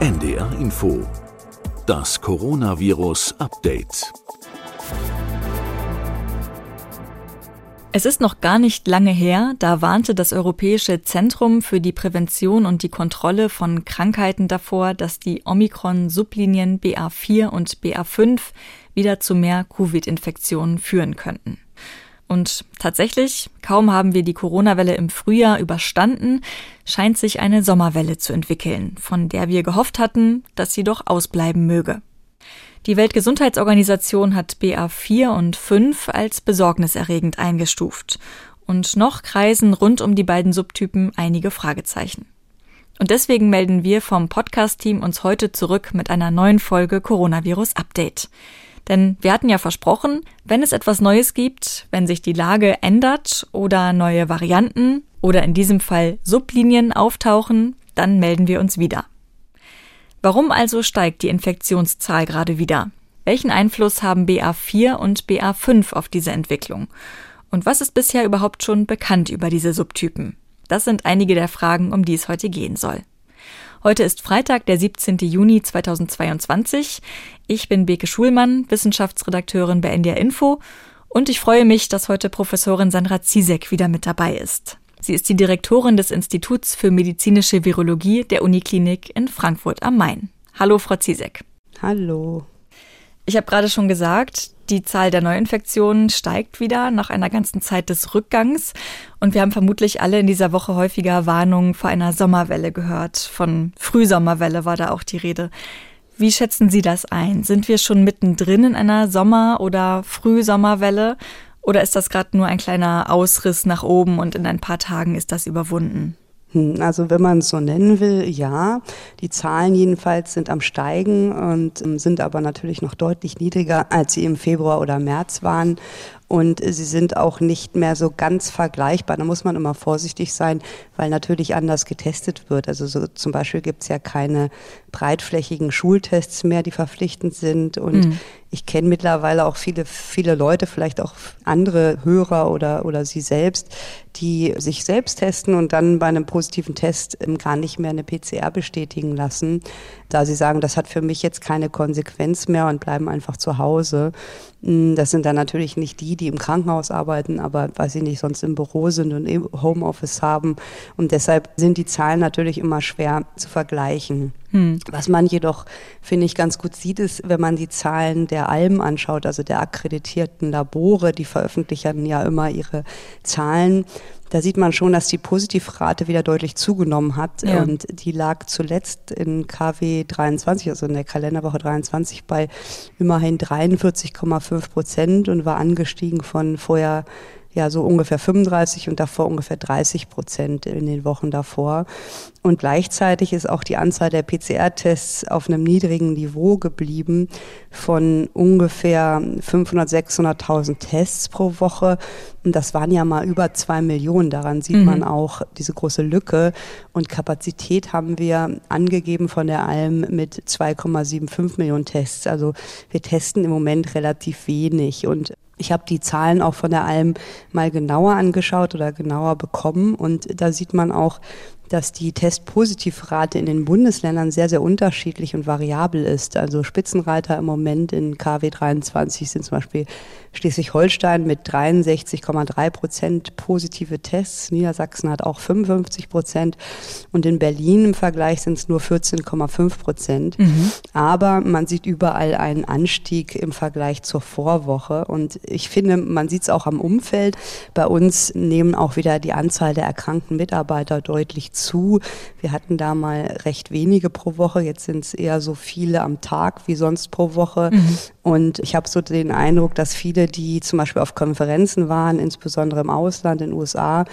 NDR Info. Das Coronavirus Update. Es ist noch gar nicht lange her, da warnte das Europäische Zentrum für die Prävention und die Kontrolle von Krankheiten davor, dass die Omikron-Sublinien BA4 und BA5 wieder zu mehr Covid-Infektionen führen könnten. Und tatsächlich, kaum haben wir die Corona-Welle im Frühjahr überstanden, scheint sich eine Sommerwelle zu entwickeln, von der wir gehofft hatten, dass sie doch ausbleiben möge. Die Weltgesundheitsorganisation hat BA4 und 5 als besorgniserregend eingestuft. Und noch kreisen rund um die beiden Subtypen einige Fragezeichen. Und deswegen melden wir vom Podcast-Team uns heute zurück mit einer neuen Folge Coronavirus Update. Denn wir hatten ja versprochen, wenn es etwas Neues gibt, wenn sich die Lage ändert oder neue Varianten oder in diesem Fall Sublinien auftauchen, dann melden wir uns wieder. Warum also steigt die Infektionszahl gerade wieder? Welchen Einfluss haben BA4 und BA5 auf diese Entwicklung? Und was ist bisher überhaupt schon bekannt über diese Subtypen? Das sind einige der Fragen, um die es heute gehen soll. Heute ist Freitag, der 17. Juni 2022. Ich bin Beke Schulmann, Wissenschaftsredakteurin bei NDR Info und ich freue mich, dass heute Professorin Sandra Ziesek wieder mit dabei ist. Sie ist die Direktorin des Instituts für medizinische Virologie der Uniklinik in Frankfurt am Main. Hallo, Frau Ziesek. Hallo. Ich habe gerade schon gesagt, die Zahl der Neuinfektionen steigt wieder nach einer ganzen Zeit des Rückgangs. Und wir haben vermutlich alle in dieser Woche häufiger Warnungen vor einer Sommerwelle gehört. Von Frühsommerwelle war da auch die Rede. Wie schätzen Sie das ein? Sind wir schon mittendrin in einer Sommer- oder Frühsommerwelle? Oder ist das gerade nur ein kleiner Ausriss nach oben und in ein paar Tagen ist das überwunden? Hm, also wenn man es so nennen will, ja. Die Zahlen jedenfalls sind am Steigen und ähm, sind aber natürlich noch deutlich niedriger, als sie im Februar oder März waren und sie sind auch nicht mehr so ganz vergleichbar. Da muss man immer vorsichtig sein, weil natürlich anders getestet wird. Also so zum Beispiel gibt es ja keine breitflächigen Schultests mehr, die verpflichtend sind. Und mhm. ich kenne mittlerweile auch viele, viele Leute, vielleicht auch andere Hörer oder, oder sie selbst, die sich selbst testen und dann bei einem positiven Test gar nicht mehr eine PCR bestätigen lassen, da sie sagen, das hat für mich jetzt keine Konsequenz mehr und bleiben einfach zu Hause. Hm, das sind dann natürlich nicht die, die im Krankenhaus arbeiten, aber weil sie nicht sonst im Büro sind und im Homeoffice haben. Und deshalb sind die Zahlen natürlich immer schwer zu vergleichen. Hm. Was man jedoch, finde ich, ganz gut sieht, ist, wenn man die Zahlen der Alben anschaut, also der akkreditierten Labore, die veröffentlichen ja immer ihre Zahlen. Da sieht man schon, dass die Positivrate wieder deutlich zugenommen hat. Ja. Und die lag zuletzt in KW 23, also in der Kalenderwoche 23, bei immerhin 43,5 Prozent und war angestiegen von vorher ja so ungefähr 35 und davor ungefähr 30 Prozent in den Wochen davor. Und gleichzeitig ist auch die Anzahl der PCR-Tests auf einem niedrigen Niveau geblieben von ungefähr 500, 600.000 Tests pro Woche. Und das waren ja mal über zwei Millionen. Daran sieht mhm. man auch diese große Lücke. Und Kapazität haben wir angegeben von der Alm mit 2,75 Millionen Tests. Also wir testen im Moment relativ wenig. Und ich habe die Zahlen auch von der Alm mal genauer angeschaut oder genauer bekommen. Und da sieht man auch, dass die Testpositivrate in den Bundesländern sehr, sehr unterschiedlich und variabel ist. Also Spitzenreiter im Moment in KW 23 sind zum Beispiel Schleswig-Holstein mit 63,3 Prozent positive Tests. Niedersachsen hat auch 55 Prozent. Und in Berlin im Vergleich sind es nur 14,5 Prozent. Mhm. Aber man sieht überall einen Anstieg im Vergleich zur Vorwoche. Und ich finde, man sieht es auch am Umfeld. Bei uns nehmen auch wieder die Anzahl der erkrankten Mitarbeiter deutlich zu. Wir hatten da mal recht wenige pro Woche, jetzt sind es eher so viele am Tag wie sonst pro Woche. Mhm. Und ich habe so den Eindruck, dass viele, die zum Beispiel auf Konferenzen waren, insbesondere im Ausland, in den USA,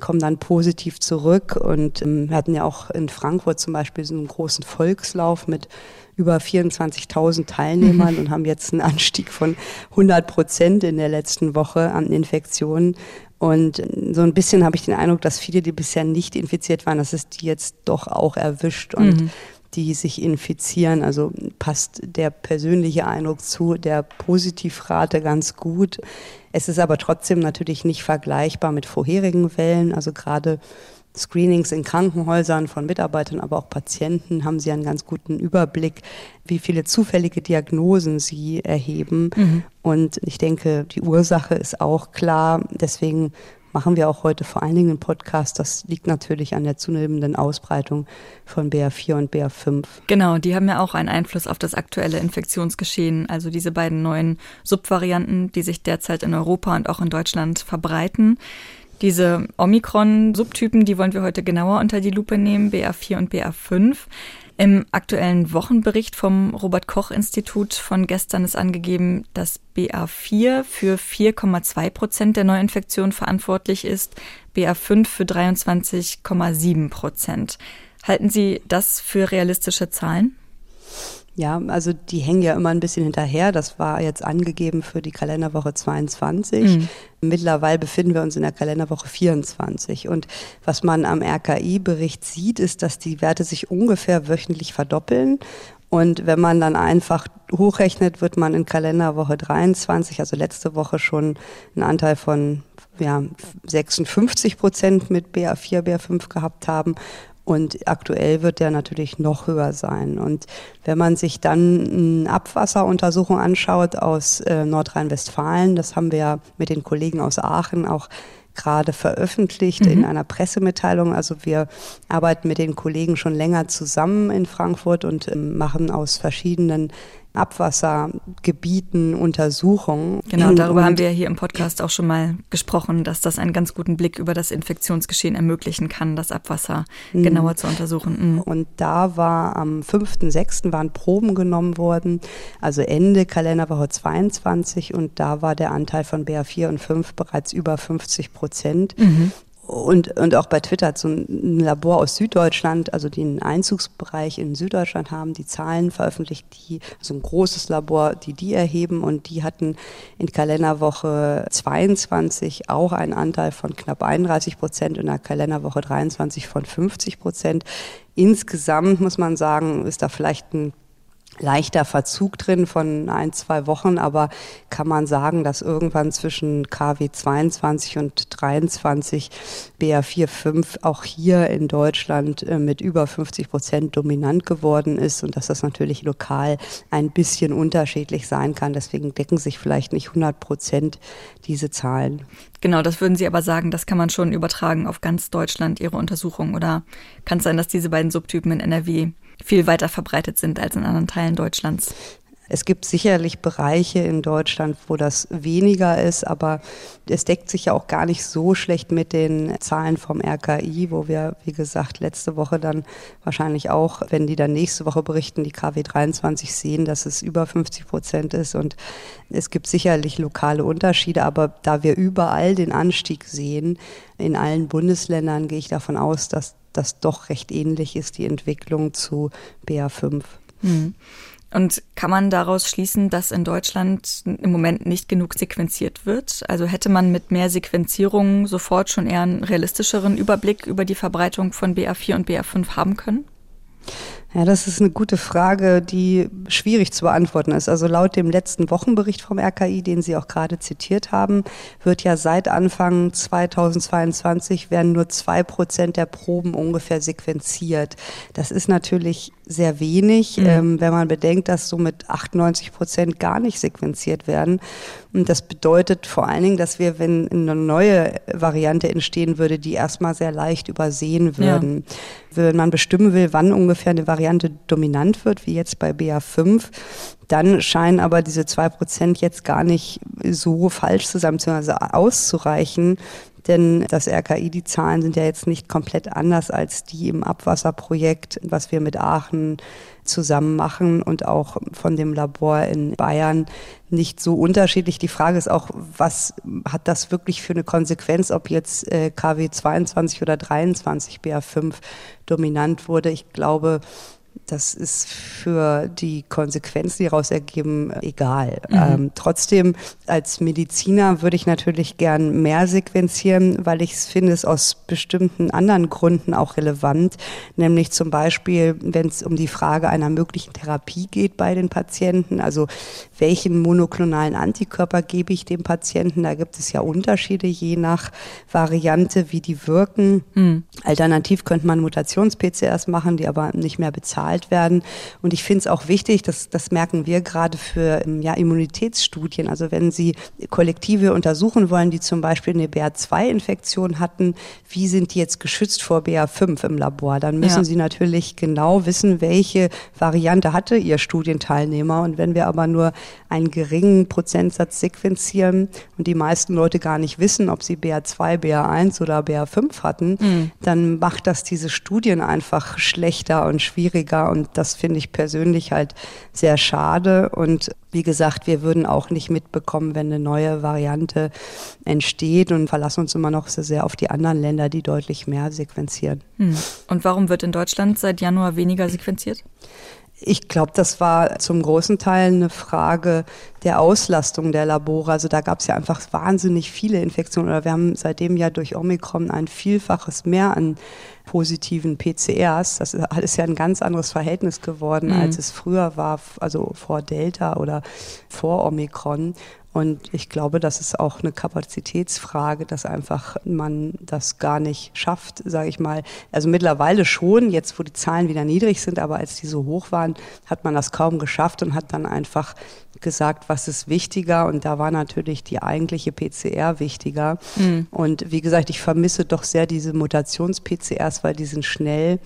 kommen dann positiv zurück. Und ähm, wir hatten ja auch in Frankfurt zum Beispiel so einen großen Volkslauf mit über 24.000 Teilnehmern mhm. und haben jetzt einen Anstieg von 100 Prozent in der letzten Woche an Infektionen. Und so ein bisschen habe ich den Eindruck, dass viele, die bisher nicht infiziert waren, dass es die jetzt doch auch erwischt und mhm. die sich infizieren. Also passt der persönliche Eindruck zu der Positivrate ganz gut. Es ist aber trotzdem natürlich nicht vergleichbar mit vorherigen Wellen. Also gerade Screenings in Krankenhäusern von Mitarbeitern, aber auch Patienten haben sie einen ganz guten Überblick, wie viele zufällige Diagnosen sie erheben. Mhm. Und ich denke, die Ursache ist auch klar. Deswegen machen wir auch heute vor allen Dingen einen Podcast. Das liegt natürlich an der zunehmenden Ausbreitung von BA4 und BA5. Genau, die haben ja auch einen Einfluss auf das aktuelle Infektionsgeschehen. Also diese beiden neuen Subvarianten, die sich derzeit in Europa und auch in Deutschland verbreiten. Diese Omikron-Subtypen, die wollen wir heute genauer unter die Lupe nehmen, BA4 und BA5. Im aktuellen Wochenbericht vom Robert Koch Institut von gestern ist angegeben, dass BA4 für 4,2 Prozent der Neuinfektionen verantwortlich ist, BA5 für 23,7 Prozent. Halten Sie das für realistische Zahlen? Ja, also die hängen ja immer ein bisschen hinterher. Das war jetzt angegeben für die Kalenderwoche 22. Mhm. Mittlerweile befinden wir uns in der Kalenderwoche 24. Und was man am RKI-Bericht sieht, ist, dass die Werte sich ungefähr wöchentlich verdoppeln. Und wenn man dann einfach hochrechnet, wird man in Kalenderwoche 23, also letzte Woche schon einen Anteil von ja, 56 Prozent mit BA4, BA5 gehabt haben und aktuell wird der natürlich noch höher sein. Und wenn man sich dann eine Abwasseruntersuchung anschaut aus äh, Nordrhein-Westfalen, das haben wir ja mit den Kollegen aus Aachen auch gerade veröffentlicht mhm. in einer Pressemitteilung. Also wir arbeiten mit den Kollegen schon länger zusammen in Frankfurt und ähm, machen aus verschiedenen Abwassergebieten Untersuchungen. Genau, darüber und haben wir hier im Podcast auch schon mal gesprochen, dass das einen ganz guten Blick über das Infektionsgeschehen ermöglichen kann, das Abwasser mhm. genauer zu untersuchen. Mhm. Und da war am 5.6. waren Proben genommen worden, also Ende Kalenderwoche 22 und da war der Anteil von BA4 und 5 bereits über 50 Prozent. Mhm. Und, und auch bei Twitter hat so ein Labor aus Süddeutschland, also die einen Einzugsbereich in Süddeutschland haben, die Zahlen veröffentlicht, die, also ein großes Labor, die die erheben und die hatten in Kalenderwoche 22 auch einen Anteil von knapp 31 Prozent, in der Kalenderwoche 23 von 50 Prozent. Insgesamt muss man sagen, ist da vielleicht ein leichter Verzug drin von ein, zwei Wochen, aber kann man sagen, dass irgendwann zwischen KW 22 und 23 BA4, 5 auch hier in Deutschland äh, mit über 50 Prozent dominant geworden ist und dass das natürlich lokal ein bisschen unterschiedlich sein kann. Deswegen decken sich vielleicht nicht 100 Prozent diese Zahlen. Genau, das würden Sie aber sagen, das kann man schon übertragen auf ganz Deutschland, Ihre Untersuchung. Oder kann es sein, dass diese beiden Subtypen in NRW viel weiter verbreitet sind als in anderen Teilen Deutschlands. Es gibt sicherlich Bereiche in Deutschland, wo das weniger ist, aber es deckt sich ja auch gar nicht so schlecht mit den Zahlen vom RKI, wo wir, wie gesagt, letzte Woche dann wahrscheinlich auch, wenn die dann nächste Woche berichten, die KW 23 sehen, dass es über 50 Prozent ist. Und es gibt sicherlich lokale Unterschiede, aber da wir überall den Anstieg sehen, in allen Bundesländern gehe ich davon aus, dass das doch recht ähnlich ist, die Entwicklung zu BA5. Hm. Und kann man daraus schließen, dass in Deutschland im Moment nicht genug sequenziert wird? Also hätte man mit mehr Sequenzierung sofort schon eher einen realistischeren Überblick über die Verbreitung von BA4 und BA5 haben können? Ja, das ist eine gute Frage, die schwierig zu beantworten ist. Also laut dem letzten Wochenbericht vom RKI, den Sie auch gerade zitiert haben, wird ja seit Anfang 2022 werden nur zwei Prozent der Proben ungefähr sequenziert. Das ist natürlich sehr wenig, mhm. ähm, wenn man bedenkt, dass so mit 98 Prozent gar nicht sequenziert werden. Und das bedeutet vor allen Dingen, dass wir, wenn eine neue Variante entstehen würde, die erstmal sehr leicht übersehen würden. Ja. Wenn man bestimmen will, wann ungefähr eine Variante dominant wird, wie jetzt bei BA5, dann scheinen aber diese zwei Prozent jetzt gar nicht so falsch zu sein, beziehungsweise auszureichen, denn das RKI, die Zahlen sind ja jetzt nicht komplett anders als die im Abwasserprojekt, was wir mit Aachen zusammen machen und auch von dem Labor in Bayern nicht so unterschiedlich. Die Frage ist auch, was hat das wirklich für eine Konsequenz, ob jetzt äh, KW 22 oder 23 BA5 dominant wurde? Ich glaube, das ist für die Konsequenzen, die daraus ergeben, egal. Mhm. Ähm, trotzdem, als Mediziner würde ich natürlich gern mehr sequenzieren, weil ich finde es aus bestimmten anderen Gründen auch relevant, nämlich zum Beispiel, wenn es um die Frage einer möglichen Therapie geht bei den Patienten, also welchen monoklonalen Antikörper gebe ich dem Patienten, da gibt es ja Unterschiede je nach Variante, wie die wirken. Mhm. Alternativ könnte man Mutations-PCRs machen, die aber nicht mehr bezahlt werden. Und ich finde es auch wichtig, dass, das merken wir gerade für ja, Immunitätsstudien, also wenn Sie Kollektive untersuchen wollen, die zum Beispiel eine BA2-Infektion hatten, wie sind die jetzt geschützt vor BA5 im Labor? Dann müssen ja. Sie natürlich genau wissen, welche Variante hatte Ihr Studienteilnehmer. Und wenn wir aber nur einen geringen Prozentsatz sequenzieren und die meisten Leute gar nicht wissen, ob sie BA2, BA1 oder BA5 hatten, mhm. dann macht das diese Studien einfach schlechter und schwieriger. Und das finde ich persönlich halt sehr schade. Und wie gesagt, wir würden auch nicht mitbekommen, wenn eine neue Variante entsteht und verlassen uns immer noch sehr, sehr auf die anderen Länder, die deutlich mehr sequenzieren. Hm. Und warum wird in Deutschland seit Januar weniger sequenziert? Ich glaube, das war zum großen Teil eine Frage der Auslastung der Labore. Also da gab es ja einfach wahnsinnig viele Infektionen. Oder wir haben seitdem ja durch Omikron ein Vielfaches mehr an positiven PCRs. Das ist ja ein ganz anderes Verhältnis geworden, mhm. als es früher war, also vor Delta oder vor Omikron. Und ich glaube, das ist auch eine Kapazitätsfrage, dass einfach man das gar nicht schafft, sage ich mal. Also mittlerweile schon, jetzt wo die Zahlen wieder niedrig sind, aber als die so hoch waren, hat man das kaum geschafft und hat dann einfach gesagt, was ist wichtiger. Und da war natürlich die eigentliche PCR wichtiger. Mhm. Und wie gesagt, ich vermisse doch sehr diese Mutations-PCRs, weil die sind schnell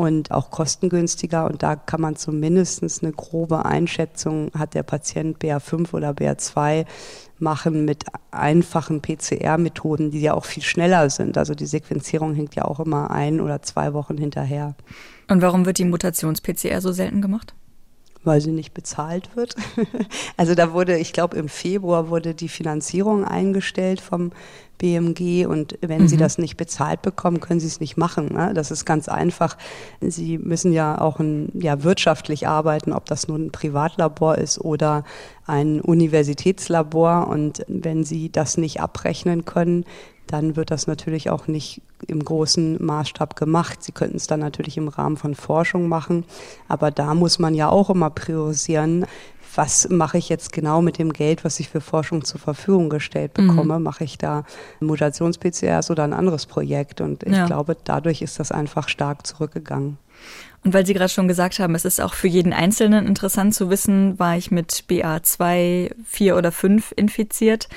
und auch kostengünstiger. Und da kann man zumindest eine grobe Einschätzung, hat der Patient BA5 oder BA2 machen mit einfachen PCR-Methoden, die ja auch viel schneller sind. Also die Sequenzierung hängt ja auch immer ein oder zwei Wochen hinterher. Und warum wird die Mutations-PCR so selten gemacht? Weil sie nicht bezahlt wird. also da wurde, ich glaube, im Februar wurde die Finanzierung eingestellt vom BMG und wenn mhm. Sie das nicht bezahlt bekommen, können Sie es nicht machen. Ne? Das ist ganz einfach. Sie müssen ja auch ein, ja, wirtschaftlich arbeiten, ob das nun ein Privatlabor ist oder ein Universitätslabor. Und wenn Sie das nicht abrechnen können, dann wird das natürlich auch nicht im großen Maßstab gemacht. Sie könnten es dann natürlich im Rahmen von Forschung machen, aber da muss man ja auch immer priorisieren, was mache ich jetzt genau mit dem Geld, was ich für Forschung zur Verfügung gestellt bekomme? Mhm. Mache ich da Mutations-PCRs oder ein anderes Projekt? Und ich ja. glaube, dadurch ist das einfach stark zurückgegangen. Und weil Sie gerade schon gesagt haben, es ist auch für jeden Einzelnen interessant zu wissen, war ich mit BA2, 4 oder 5 infiziert.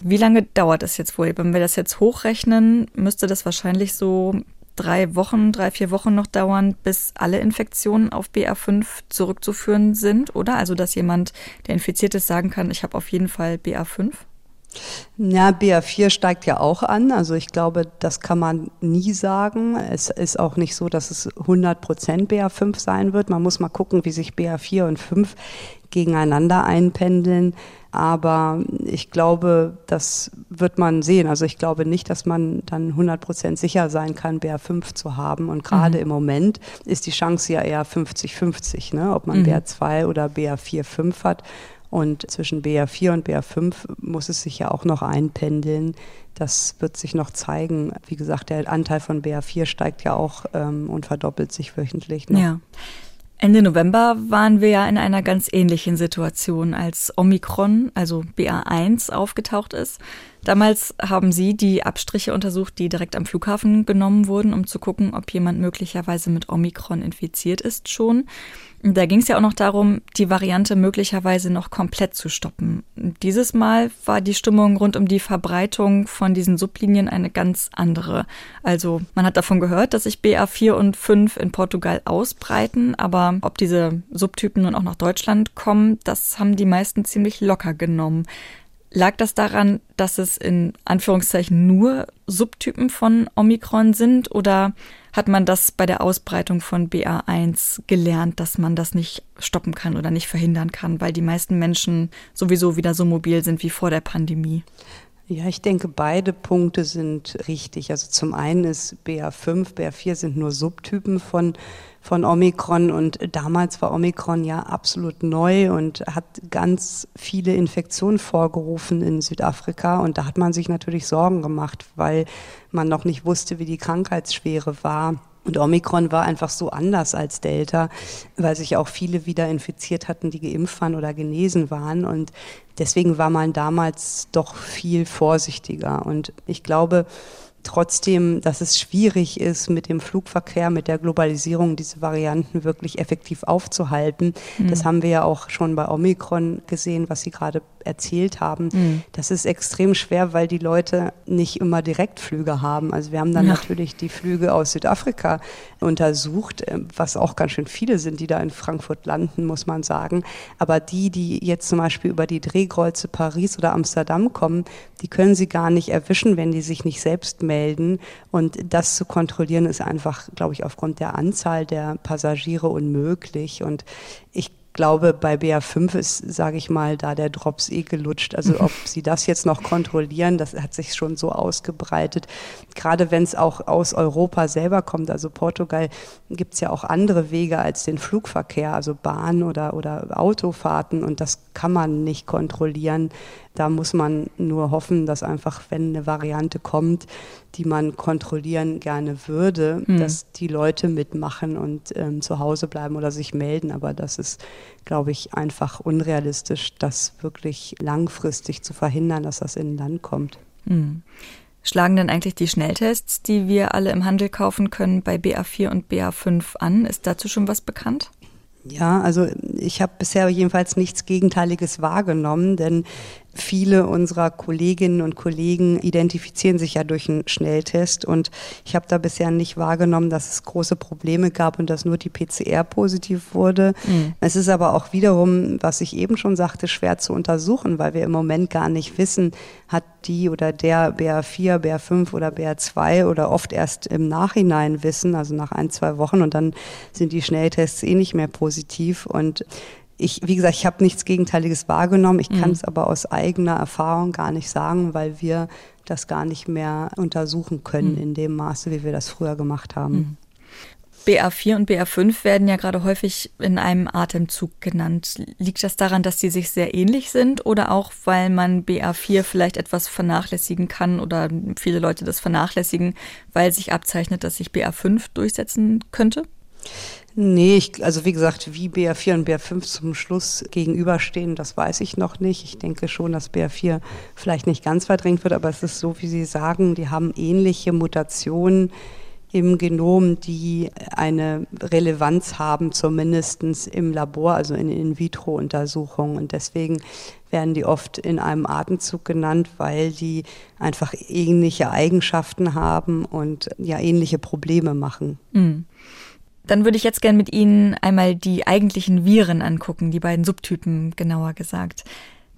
Wie lange dauert es jetzt wohl? Wenn wir das jetzt hochrechnen, müsste das wahrscheinlich so drei Wochen, drei, vier Wochen noch dauern, bis alle Infektionen auf BA5 zurückzuführen sind, oder? Also, dass jemand, der infiziert ist, sagen kann, ich habe auf jeden Fall BA5? Ja, BA4 steigt ja auch an. Also ich glaube, das kann man nie sagen. Es ist auch nicht so, dass es 100 Prozent BA5 sein wird. Man muss mal gucken, wie sich BA4 und 5 gegeneinander einpendeln. Aber ich glaube, das wird man sehen. Also ich glaube nicht, dass man dann 100 Prozent sicher sein kann, BR5 zu haben. Und gerade mhm. im Moment ist die Chance ja eher 50-50, ne? ob man mhm. BR2 oder BR4, 5 hat. Und zwischen BR4 und BR5 muss es sich ja auch noch einpendeln. Das wird sich noch zeigen. Wie gesagt, der Anteil von BR4 steigt ja auch ähm, und verdoppelt sich wöchentlich. Noch. Ja. Ende November waren wir ja in einer ganz ähnlichen Situation, als Omikron, also BA1, aufgetaucht ist. Damals haben Sie die Abstriche untersucht, die direkt am Flughafen genommen wurden, um zu gucken, ob jemand möglicherweise mit Omikron infiziert ist schon. Da ging es ja auch noch darum, die Variante möglicherweise noch komplett zu stoppen. Dieses Mal war die Stimmung rund um die Verbreitung von diesen Sublinien eine ganz andere. Also man hat davon gehört, dass sich BA4 und 5 in Portugal ausbreiten, aber ob diese Subtypen nun auch nach Deutschland kommen, das haben die meisten ziemlich locker genommen. Lag das daran, dass es in Anführungszeichen nur Subtypen von Omikron sind oder hat man das bei der Ausbreitung von BA1 gelernt, dass man das nicht stoppen kann oder nicht verhindern kann, weil die meisten Menschen sowieso wieder so mobil sind wie vor der Pandemie? Ja, ich denke, beide Punkte sind richtig. Also zum einen ist BA5, BA4 sind nur Subtypen von, von Omikron und damals war Omikron ja absolut neu und hat ganz viele Infektionen vorgerufen in Südafrika und da hat man sich natürlich Sorgen gemacht, weil man noch nicht wusste, wie die Krankheitsschwere war. Und Omikron war einfach so anders als Delta, weil sich auch viele wieder infiziert hatten, die geimpft waren oder genesen waren. Und deswegen war man damals doch viel vorsichtiger. Und ich glaube, trotzdem, dass es schwierig ist, mit dem Flugverkehr, mit der Globalisierung diese Varianten wirklich effektiv aufzuhalten. Mhm. Das haben wir ja auch schon bei Omikron gesehen, was Sie gerade erzählt haben. Mhm. Das ist extrem schwer, weil die Leute nicht immer Direktflüge haben. Also wir haben dann ja. natürlich die Flüge aus Südafrika untersucht, äh, was auch ganz schön viele sind, die da in Frankfurt landen, muss man sagen. Aber die, die jetzt zum Beispiel über die Drehkreuze Paris oder Amsterdam kommen, die können sie gar nicht erwischen, wenn die sich nicht selbst melden. Und das zu kontrollieren ist einfach, glaube ich, aufgrund der Anzahl der Passagiere unmöglich. Und ich glaube, bei BA5 ist, sage ich mal, da der Drops eh gelutscht. Also ob sie das jetzt noch kontrollieren, das hat sich schon so ausgebreitet. Gerade wenn es auch aus Europa selber kommt, also Portugal, gibt es ja auch andere Wege als den Flugverkehr, also Bahn oder, oder Autofahrten und das kann man nicht kontrollieren. Da muss man nur hoffen, dass einfach, wenn eine Variante kommt, die man kontrollieren gerne würde, mhm. dass die Leute mitmachen und ähm, zu Hause bleiben oder sich melden. Aber das ist, glaube ich, einfach unrealistisch, das wirklich langfristig zu verhindern, dass das in ein Land kommt. Mhm. Schlagen denn eigentlich die Schnelltests, die wir alle im Handel kaufen können, bei BA4 und BA5 an? Ist dazu schon was bekannt? Ja, also ich habe bisher jedenfalls nichts Gegenteiliges wahrgenommen, denn viele unserer Kolleginnen und Kollegen identifizieren sich ja durch einen Schnelltest und ich habe da bisher nicht wahrgenommen, dass es große Probleme gab und dass nur die PCR positiv wurde. Mhm. Es ist aber auch wiederum, was ich eben schon sagte, schwer zu untersuchen, weil wir im Moment gar nicht wissen, hat die oder der BA4, BA5 oder BA2 oder oft erst im Nachhinein wissen, also nach ein, zwei Wochen und dann sind die Schnelltests eh nicht mehr positiv und ich, wie gesagt, ich habe nichts Gegenteiliges wahrgenommen. Ich mhm. kann es aber aus eigener Erfahrung gar nicht sagen, weil wir das gar nicht mehr untersuchen können mhm. in dem Maße, wie wir das früher gemacht haben. Mhm. BA4 und BA5 werden ja gerade häufig in einem Atemzug genannt. Liegt das daran, dass sie sich sehr ähnlich sind oder auch, weil man BA4 vielleicht etwas vernachlässigen kann oder viele Leute das vernachlässigen, weil sich abzeichnet, dass sich BA5 durchsetzen könnte? Nee, ich, also wie gesagt, wie BA4 und BA5 zum Schluss gegenüberstehen, das weiß ich noch nicht. Ich denke schon, dass BA4 vielleicht nicht ganz verdrängt wird, aber es ist so, wie Sie sagen, die haben ähnliche Mutationen im Genom, die eine Relevanz haben, zumindest im Labor, also in In-vitro-Untersuchungen. Und deswegen werden die oft in einem Atemzug genannt, weil die einfach ähnliche Eigenschaften haben und ja ähnliche Probleme machen. Mhm. Dann würde ich jetzt gern mit Ihnen einmal die eigentlichen Viren angucken, die beiden Subtypen genauer gesagt.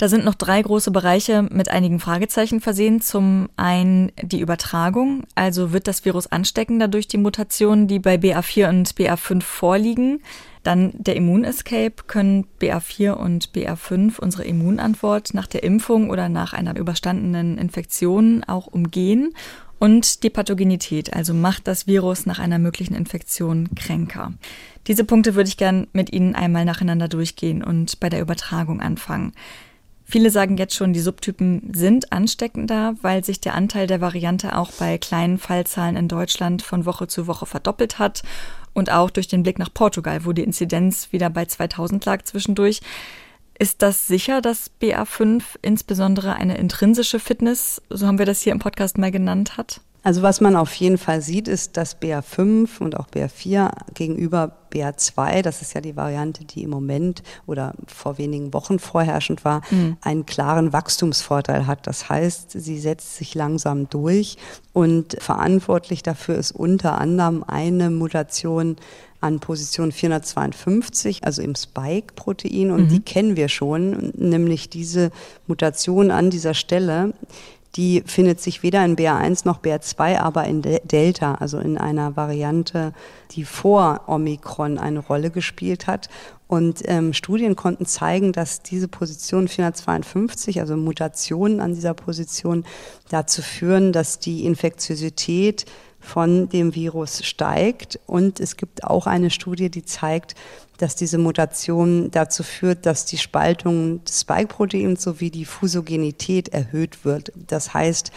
Da sind noch drei große Bereiche mit einigen Fragezeichen versehen. Zum einen die Übertragung, also wird das Virus ansteckender durch die Mutationen, die bei BA4 und BA5 vorliegen. Dann der Immunescape, können BA4 und BA5 unsere Immunantwort nach der Impfung oder nach einer überstandenen Infektion auch umgehen. Und die Pathogenität, also macht das Virus nach einer möglichen Infektion kränker. Diese Punkte würde ich gern mit Ihnen einmal nacheinander durchgehen und bei der Übertragung anfangen. Viele sagen jetzt schon, die Subtypen sind ansteckender, weil sich der Anteil der Variante auch bei kleinen Fallzahlen in Deutschland von Woche zu Woche verdoppelt hat und auch durch den Blick nach Portugal, wo die Inzidenz wieder bei 2000 lag zwischendurch. Ist das sicher, dass BA5 insbesondere eine intrinsische Fitness, so haben wir das hier im Podcast mal genannt, hat? Also was man auf jeden Fall sieht, ist, dass BA5 und auch BA4 gegenüber BA2, das ist ja die Variante, die im Moment oder vor wenigen Wochen vorherrschend war, mhm. einen klaren Wachstumsvorteil hat. Das heißt, sie setzt sich langsam durch und verantwortlich dafür ist unter anderem eine Mutation an Position 452, also im Spike-Protein. Und mhm. die kennen wir schon, nämlich diese Mutation an dieser Stelle die findet sich weder in BA1 noch BA2, aber in Delta, also in einer Variante, die vor Omikron eine Rolle gespielt hat. Und ähm, Studien konnten zeigen, dass diese Position 452, also Mutationen an dieser Position, dazu führen, dass die Infektiosität von dem Virus steigt. Und es gibt auch eine Studie, die zeigt, dass diese Mutation dazu führt, dass die Spaltung des Spike-Proteins sowie die Fusogenität erhöht wird. Das heißt,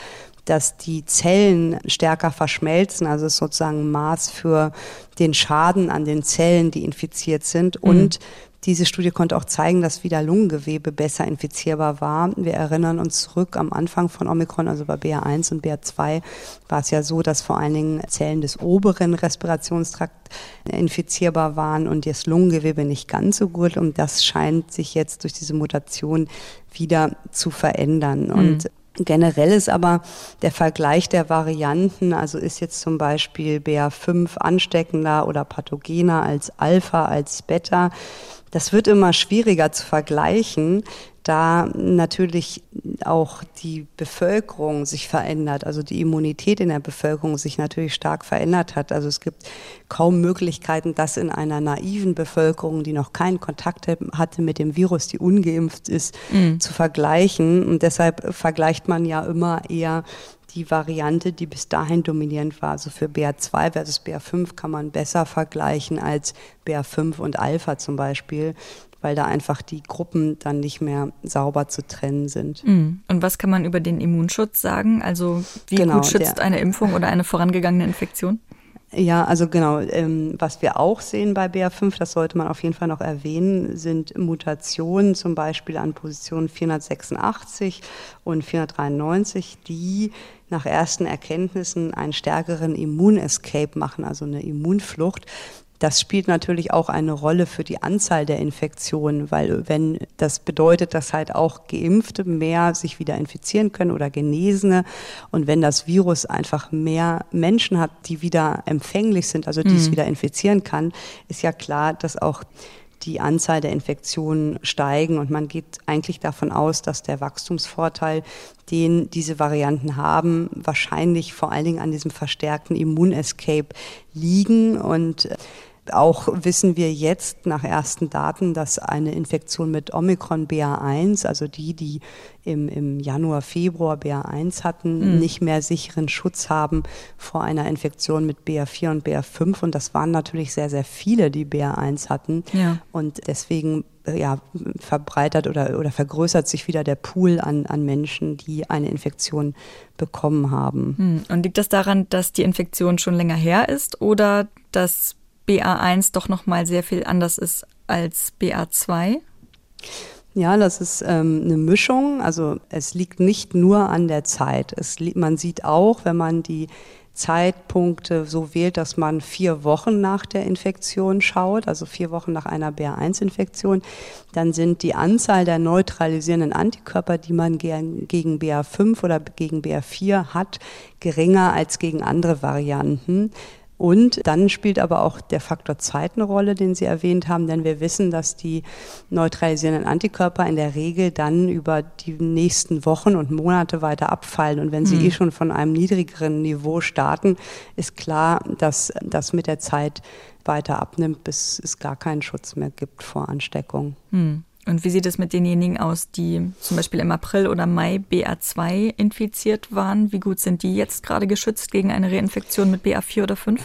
dass die Zellen stärker verschmelzen, also ist sozusagen ein Maß für den Schaden an den Zellen, die infiziert sind mhm. und diese Studie konnte auch zeigen, dass wieder Lungengewebe besser infizierbar war. Wir erinnern uns zurück am Anfang von Omikron, also bei BA1 und BA2 war es ja so, dass vor allen Dingen Zellen des oberen Respirationstrakts infizierbar waren und das Lungengewebe nicht ganz so gut. Und das scheint sich jetzt durch diese Mutation wieder zu verändern. Mhm. Und Generell ist aber der Vergleich der Varianten, also ist jetzt zum Beispiel BA5 ansteckender oder pathogener als Alpha, als Beta. Das wird immer schwieriger zu vergleichen, da natürlich auch die Bevölkerung sich verändert, also die Immunität in der Bevölkerung sich natürlich stark verändert hat. Also es gibt kaum Möglichkeiten, das in einer naiven Bevölkerung, die noch keinen Kontakt hatte mit dem Virus, die ungeimpft ist, mhm. zu vergleichen. Und deshalb vergleicht man ja immer eher die Variante, die bis dahin dominierend war. Also für BA2 versus BA5 kann man besser vergleichen als BA5 und Alpha zum Beispiel, weil da einfach die Gruppen dann nicht mehr sauber zu trennen sind. Mhm. Und was kann man über den Immunschutz sagen? Also wie genau, gut schützt eine Impfung oder eine vorangegangene Infektion? Ja, also genau. Ähm, was wir auch sehen bei BA5, das sollte man auf jeden Fall noch erwähnen, sind Mutationen zum Beispiel an Positionen 486 und 493, die nach ersten Erkenntnissen einen stärkeren Immunescape machen, also eine Immunflucht. Das spielt natürlich auch eine Rolle für die Anzahl der Infektionen, weil wenn das bedeutet, dass halt auch Geimpfte mehr sich wieder infizieren können oder Genesene. Und wenn das Virus einfach mehr Menschen hat, die wieder empfänglich sind, also die mhm. es wieder infizieren kann, ist ja klar, dass auch die Anzahl der Infektionen steigen. Und man geht eigentlich davon aus, dass der Wachstumsvorteil, den diese Varianten haben, wahrscheinlich vor allen Dingen an diesem verstärkten Immunescape liegen. Und auch wissen wir jetzt nach ersten Daten, dass eine Infektion mit Omikron BA1, also die, die im, im Januar, Februar BA1 hatten, mhm. nicht mehr sicheren Schutz haben vor einer Infektion mit BA4 und BA5. Und das waren natürlich sehr, sehr viele, die BA1 hatten. Ja. Und deswegen ja, verbreitert oder, oder vergrößert sich wieder der Pool an, an Menschen, die eine Infektion bekommen haben. Mhm. Und liegt das daran, dass die Infektion schon länger her ist oder dass BA1 doch noch mal sehr viel anders ist als BA2? Ja, das ist ähm, eine Mischung. Also es liegt nicht nur an der Zeit. Es, man sieht auch, wenn man die Zeitpunkte so wählt, dass man vier Wochen nach der Infektion schaut, also vier Wochen nach einer BA1-Infektion, dann sind die Anzahl der neutralisierenden Antikörper, die man gegen BA5 oder gegen BA4 hat, geringer als gegen andere Varianten. Und dann spielt aber auch der Faktor Zeit eine Rolle, den Sie erwähnt haben, denn wir wissen, dass die neutralisierenden Antikörper in der Regel dann über die nächsten Wochen und Monate weiter abfallen. Und wenn sie mhm. eh schon von einem niedrigeren Niveau starten, ist klar, dass das mit der Zeit weiter abnimmt, bis es gar keinen Schutz mehr gibt vor Ansteckung. Mhm. Und wie sieht es mit denjenigen aus, die zum Beispiel im April oder Mai BA2 infiziert waren? Wie gut sind die jetzt gerade geschützt gegen eine Reinfektion mit BA4 oder 5?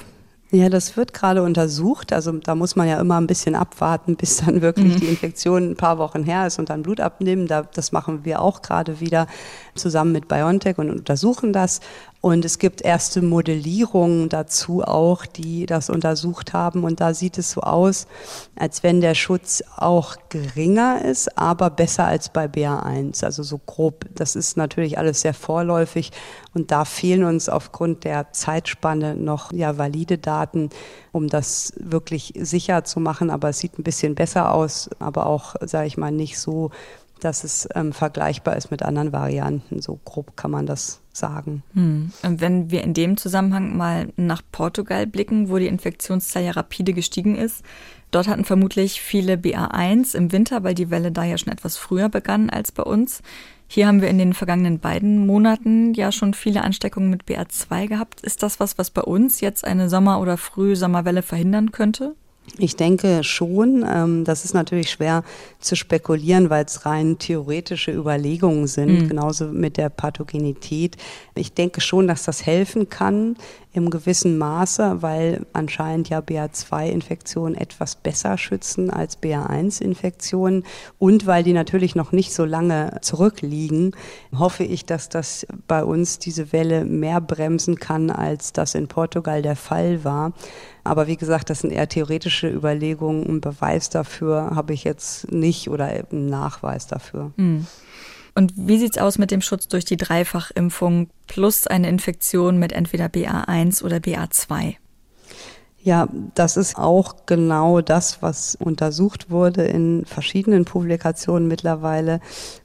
Ja, das wird gerade untersucht. Also da muss man ja immer ein bisschen abwarten, bis dann wirklich mhm. die Infektion ein paar Wochen her ist und dann Blut abnehmen. Da, das machen wir auch gerade wieder zusammen mit BioNTech und untersuchen das. Und es gibt erste Modellierungen dazu auch, die das untersucht haben. Und da sieht es so aus, als wenn der Schutz auch geringer ist, aber besser als bei BA1. Also so grob. Das ist natürlich alles sehr vorläufig. Und da fehlen uns aufgrund der Zeitspanne noch ja, valide Daten, um das wirklich sicher zu machen. Aber es sieht ein bisschen besser aus, aber auch, sage ich mal, nicht so dass es ähm, vergleichbar ist mit anderen Varianten. So grob kann man das sagen. Hm. Und wenn wir in dem Zusammenhang mal nach Portugal blicken, wo die Infektionszahl ja rapide gestiegen ist, dort hatten vermutlich viele BA1 im Winter, weil die Welle da ja schon etwas früher begann als bei uns. Hier haben wir in den vergangenen beiden Monaten ja schon viele Ansteckungen mit BA2 gehabt. Ist das was, was bei uns jetzt eine Sommer- oder Frühsommerwelle verhindern könnte? Ich denke schon. Ähm, das ist natürlich schwer zu spekulieren, weil es rein theoretische Überlegungen sind, mhm. genauso mit der Pathogenität. Ich denke schon, dass das helfen kann im gewissen Maße, weil anscheinend ja BA2-Infektionen etwas besser schützen als BA1-Infektionen und weil die natürlich noch nicht so lange zurückliegen, hoffe ich, dass das bei uns diese Welle mehr bremsen kann, als das in Portugal der Fall war. Aber wie gesagt, das sind eher theoretische Überlegungen. Einen Beweis dafür habe ich jetzt nicht oder einen Nachweis dafür. Mhm. Und wie sieht es aus mit dem Schutz durch die Dreifachimpfung plus eine Infektion mit entweder BA1 oder BA2? Ja, das ist auch genau das, was untersucht wurde in verschiedenen Publikationen mittlerweile,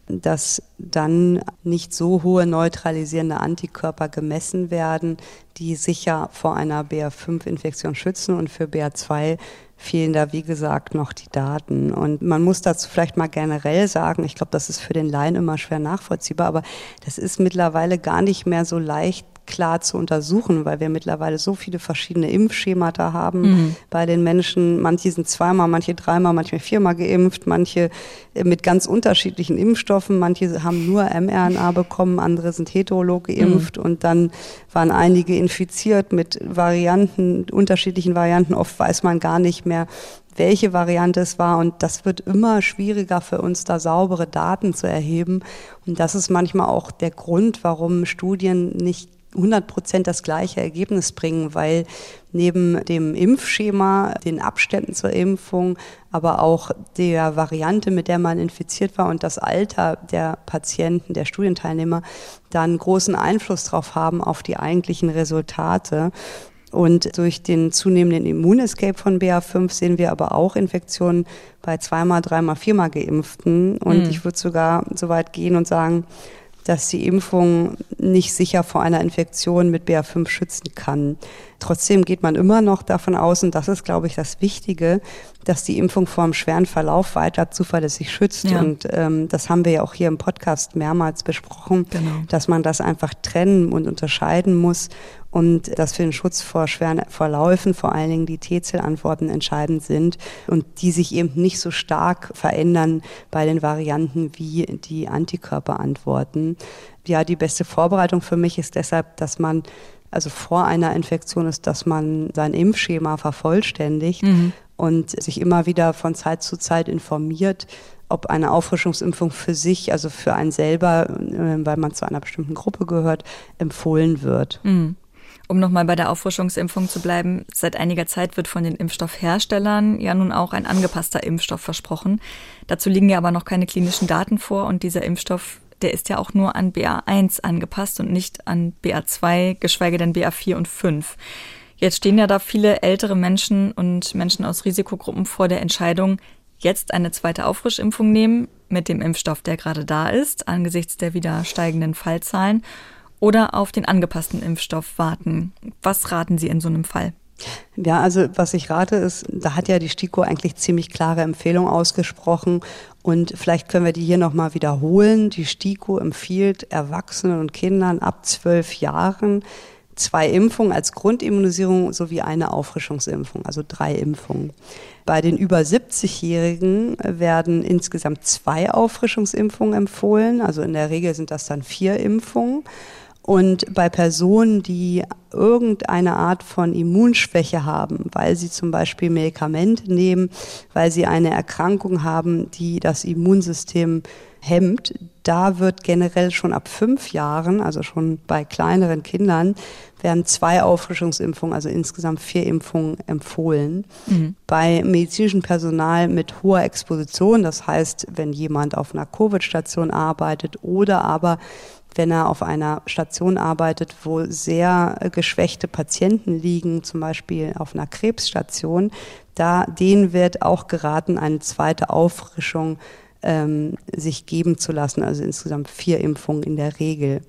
dass dann nicht so hohe neutralisierende Antikörper gemessen werden, die sicher vor einer BA5-Infektion schützen und für BA2 fehlen da, wie gesagt, noch die Daten. Und man muss dazu vielleicht mal generell sagen, ich glaube, das ist für den Laien immer schwer nachvollziehbar, aber das ist mittlerweile gar nicht mehr so leicht klar zu untersuchen, weil wir mittlerweile so viele verschiedene Impfschemata haben mhm. bei den Menschen. Manche sind zweimal, manche dreimal, manche viermal geimpft, manche äh, mit ganz unterschiedlichen Impfstoffen, manche haben nur mRNA bekommen, andere sind heterolog geimpft mhm. und dann waren einige infiziert mit Varianten, unterschiedlichen Varianten. Oft weiß man gar nicht mehr, welche Variante es war. Und das wird immer schwieriger für uns, da saubere Daten zu erheben. Und das ist manchmal auch der Grund, warum Studien nicht 100 Prozent das gleiche Ergebnis bringen, weil neben dem Impfschema, den Abständen zur Impfung, aber auch der Variante, mit der man infiziert war und das Alter der Patienten, der Studienteilnehmer, dann großen Einfluss drauf haben auf die eigentlichen Resultate. Und durch den zunehmenden Immunescape von BA5 sehen wir aber auch Infektionen bei zweimal, dreimal, viermal Geimpften. Und mhm. ich würde sogar so weit gehen und sagen, dass die Impfung nicht sicher vor einer Infektion mit BA5 schützen kann. Trotzdem geht man immer noch davon aus, und das ist, glaube ich, das Wichtige, dass die Impfung vor einem schweren Verlauf weiter zuverlässig schützt. Ja. Und ähm, das haben wir ja auch hier im Podcast mehrmals besprochen, genau. dass man das einfach trennen und unterscheiden muss und dass für den Schutz vor schweren Verläufen vor allen Dingen die T-Zellantworten entscheidend sind und die sich eben nicht so stark verändern bei den Varianten wie die Antikörperantworten. Ja, die beste Vorbereitung für mich ist deshalb, dass man also vor einer Infektion ist, dass man sein Impfschema vervollständigt mhm. und sich immer wieder von Zeit zu Zeit informiert, ob eine Auffrischungsimpfung für sich, also für einen selber, äh, weil man zu einer bestimmten Gruppe gehört, empfohlen wird. Mhm. Um nochmal bei der Auffrischungsimpfung zu bleiben, seit einiger Zeit wird von den Impfstoffherstellern ja nun auch ein angepasster Impfstoff versprochen. Dazu liegen ja aber noch keine klinischen Daten vor und dieser Impfstoff, der ist ja auch nur an BA1 angepasst und nicht an BA2, geschweige denn BA4 und 5. Jetzt stehen ja da viele ältere Menschen und Menschen aus Risikogruppen vor der Entscheidung, jetzt eine zweite Auffrischimpfung nehmen mit dem Impfstoff, der gerade da ist, angesichts der wieder steigenden Fallzahlen oder auf den angepassten Impfstoff warten. Was raten Sie in so einem Fall? Ja, also was ich rate ist, da hat ja die STIKO eigentlich ziemlich klare Empfehlungen ausgesprochen und vielleicht können wir die hier nochmal wiederholen. Die STIKO empfiehlt Erwachsenen und Kindern ab zwölf Jahren zwei Impfungen als Grundimmunisierung sowie eine Auffrischungsimpfung, also drei Impfungen. Bei den über 70-Jährigen werden insgesamt zwei Auffrischungsimpfungen empfohlen, also in der Regel sind das dann vier Impfungen. Und bei Personen, die irgendeine Art von Immunschwäche haben, weil sie zum Beispiel Medikamente nehmen, weil sie eine Erkrankung haben, die das Immunsystem hemmt, da wird generell schon ab fünf Jahren, also schon bei kleineren Kindern, werden zwei Auffrischungsimpfungen, also insgesamt vier Impfungen empfohlen. Mhm. Bei medizinischem Personal mit hoher Exposition, das heißt, wenn jemand auf einer Covid-Station arbeitet oder aber wenn er auf einer Station arbeitet, wo sehr geschwächte Patienten liegen, zum Beispiel auf einer Krebsstation, da denen wird auch geraten, eine zweite Auffrischung ähm, sich geben zu lassen. Also insgesamt vier Impfungen in der Regel.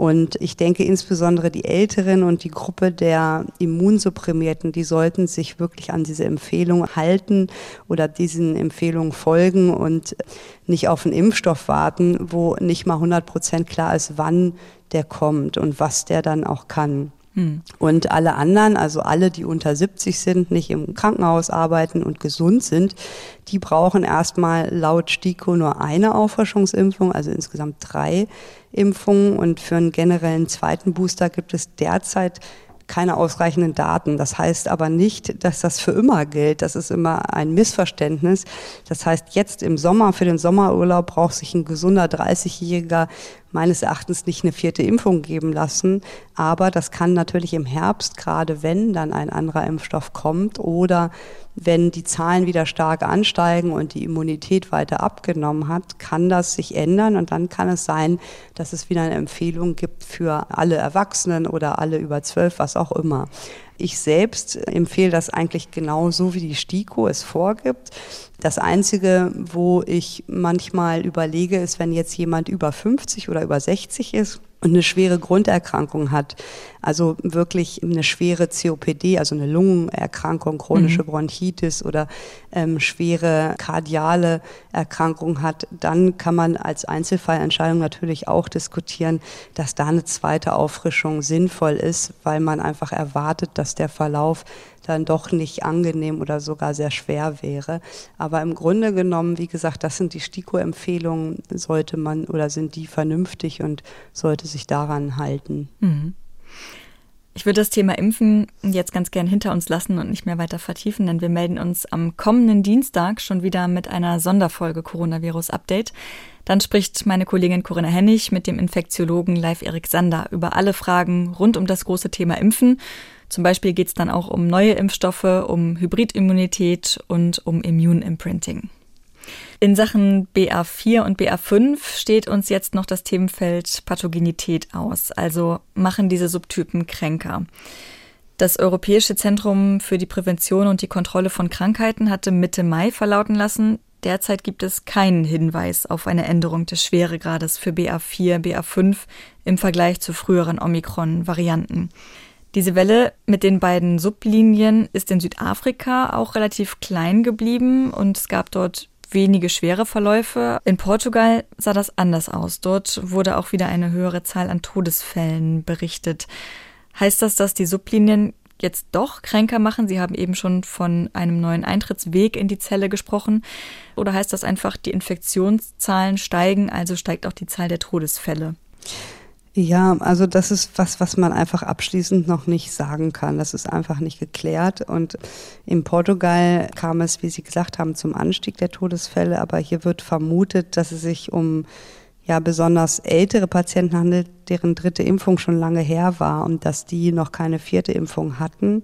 Und ich denke insbesondere die Älteren und die Gruppe der Immunsupprimierten, die sollten sich wirklich an diese Empfehlung halten oder diesen Empfehlungen folgen und nicht auf einen Impfstoff warten, wo nicht mal 100 Prozent klar ist, wann der kommt und was der dann auch kann. Hm. Und alle anderen, also alle, die unter 70 sind, nicht im Krankenhaus arbeiten und gesund sind, die brauchen erstmal laut STIKO nur eine Auffrischungsimpfung, also insgesamt drei Impfungen. Und für einen generellen zweiten Booster gibt es derzeit keine ausreichenden Daten. Das heißt aber nicht, dass das für immer gilt. Das ist immer ein Missverständnis. Das heißt, jetzt im Sommer, für den Sommerurlaub braucht sich ein gesunder 30-Jähriger meines Erachtens nicht eine vierte Impfung geben lassen. Aber das kann natürlich im Herbst, gerade wenn dann ein anderer Impfstoff kommt oder wenn die Zahlen wieder stark ansteigen und die Immunität weiter abgenommen hat, kann das sich ändern und dann kann es sein, dass es wieder eine Empfehlung gibt für alle Erwachsenen oder alle über zwölf, was auch immer. Ich selbst empfehle das eigentlich genauso, wie die STIKO es vorgibt. Das Einzige, wo ich manchmal überlege, ist, wenn jetzt jemand über 50 oder über 60 ist und eine schwere Grunderkrankung hat, also wirklich eine schwere COPD, also eine Lungenerkrankung, chronische mhm. Bronchitis oder ähm, schwere kardiale Erkrankung hat, dann kann man als Einzelfallentscheidung natürlich auch diskutieren, dass da eine zweite Auffrischung sinnvoll ist, weil man einfach erwartet, dass der Verlauf dann doch nicht angenehm oder sogar sehr schwer wäre. Aber im Grunde genommen, wie gesagt, das sind die STIKO-Empfehlungen, sollte man oder sind die vernünftig und sollte sich daran halten. Mhm. Ich würde das Thema Impfen jetzt ganz gern hinter uns lassen und nicht mehr weiter vertiefen, denn wir melden uns am kommenden Dienstag schon wieder mit einer Sonderfolge Coronavirus Update. Dann spricht meine Kollegin Corinna Hennig mit dem Infektiologen Live Erik Sander über alle Fragen rund um das große Thema Impfen. Zum Beispiel geht es dann auch um neue Impfstoffe, um Hybridimmunität und um Immune-Imprinting. In Sachen BA4 und BA5 steht uns jetzt noch das Themenfeld Pathogenität aus, also machen diese Subtypen kränker. Das Europäische Zentrum für die Prävention und die Kontrolle von Krankheiten hatte Mitte Mai verlauten lassen, derzeit gibt es keinen Hinweis auf eine Änderung des Schweregrades für BA4, BA5 im Vergleich zu früheren Omikron-Varianten. Diese Welle mit den beiden Sublinien ist in Südafrika auch relativ klein geblieben und es gab dort wenige schwere Verläufe. In Portugal sah das anders aus. Dort wurde auch wieder eine höhere Zahl an Todesfällen berichtet. Heißt das, dass die Sublinien jetzt doch kränker machen? Sie haben eben schon von einem neuen Eintrittsweg in die Zelle gesprochen. Oder heißt das einfach, die Infektionszahlen steigen, also steigt auch die Zahl der Todesfälle? Ja, also das ist was, was man einfach abschließend noch nicht sagen kann. Das ist einfach nicht geklärt. Und in Portugal kam es, wie Sie gesagt haben, zum Anstieg der Todesfälle. Aber hier wird vermutet, dass es sich um ja besonders ältere Patienten handelt, deren dritte Impfung schon lange her war und dass die noch keine vierte Impfung hatten.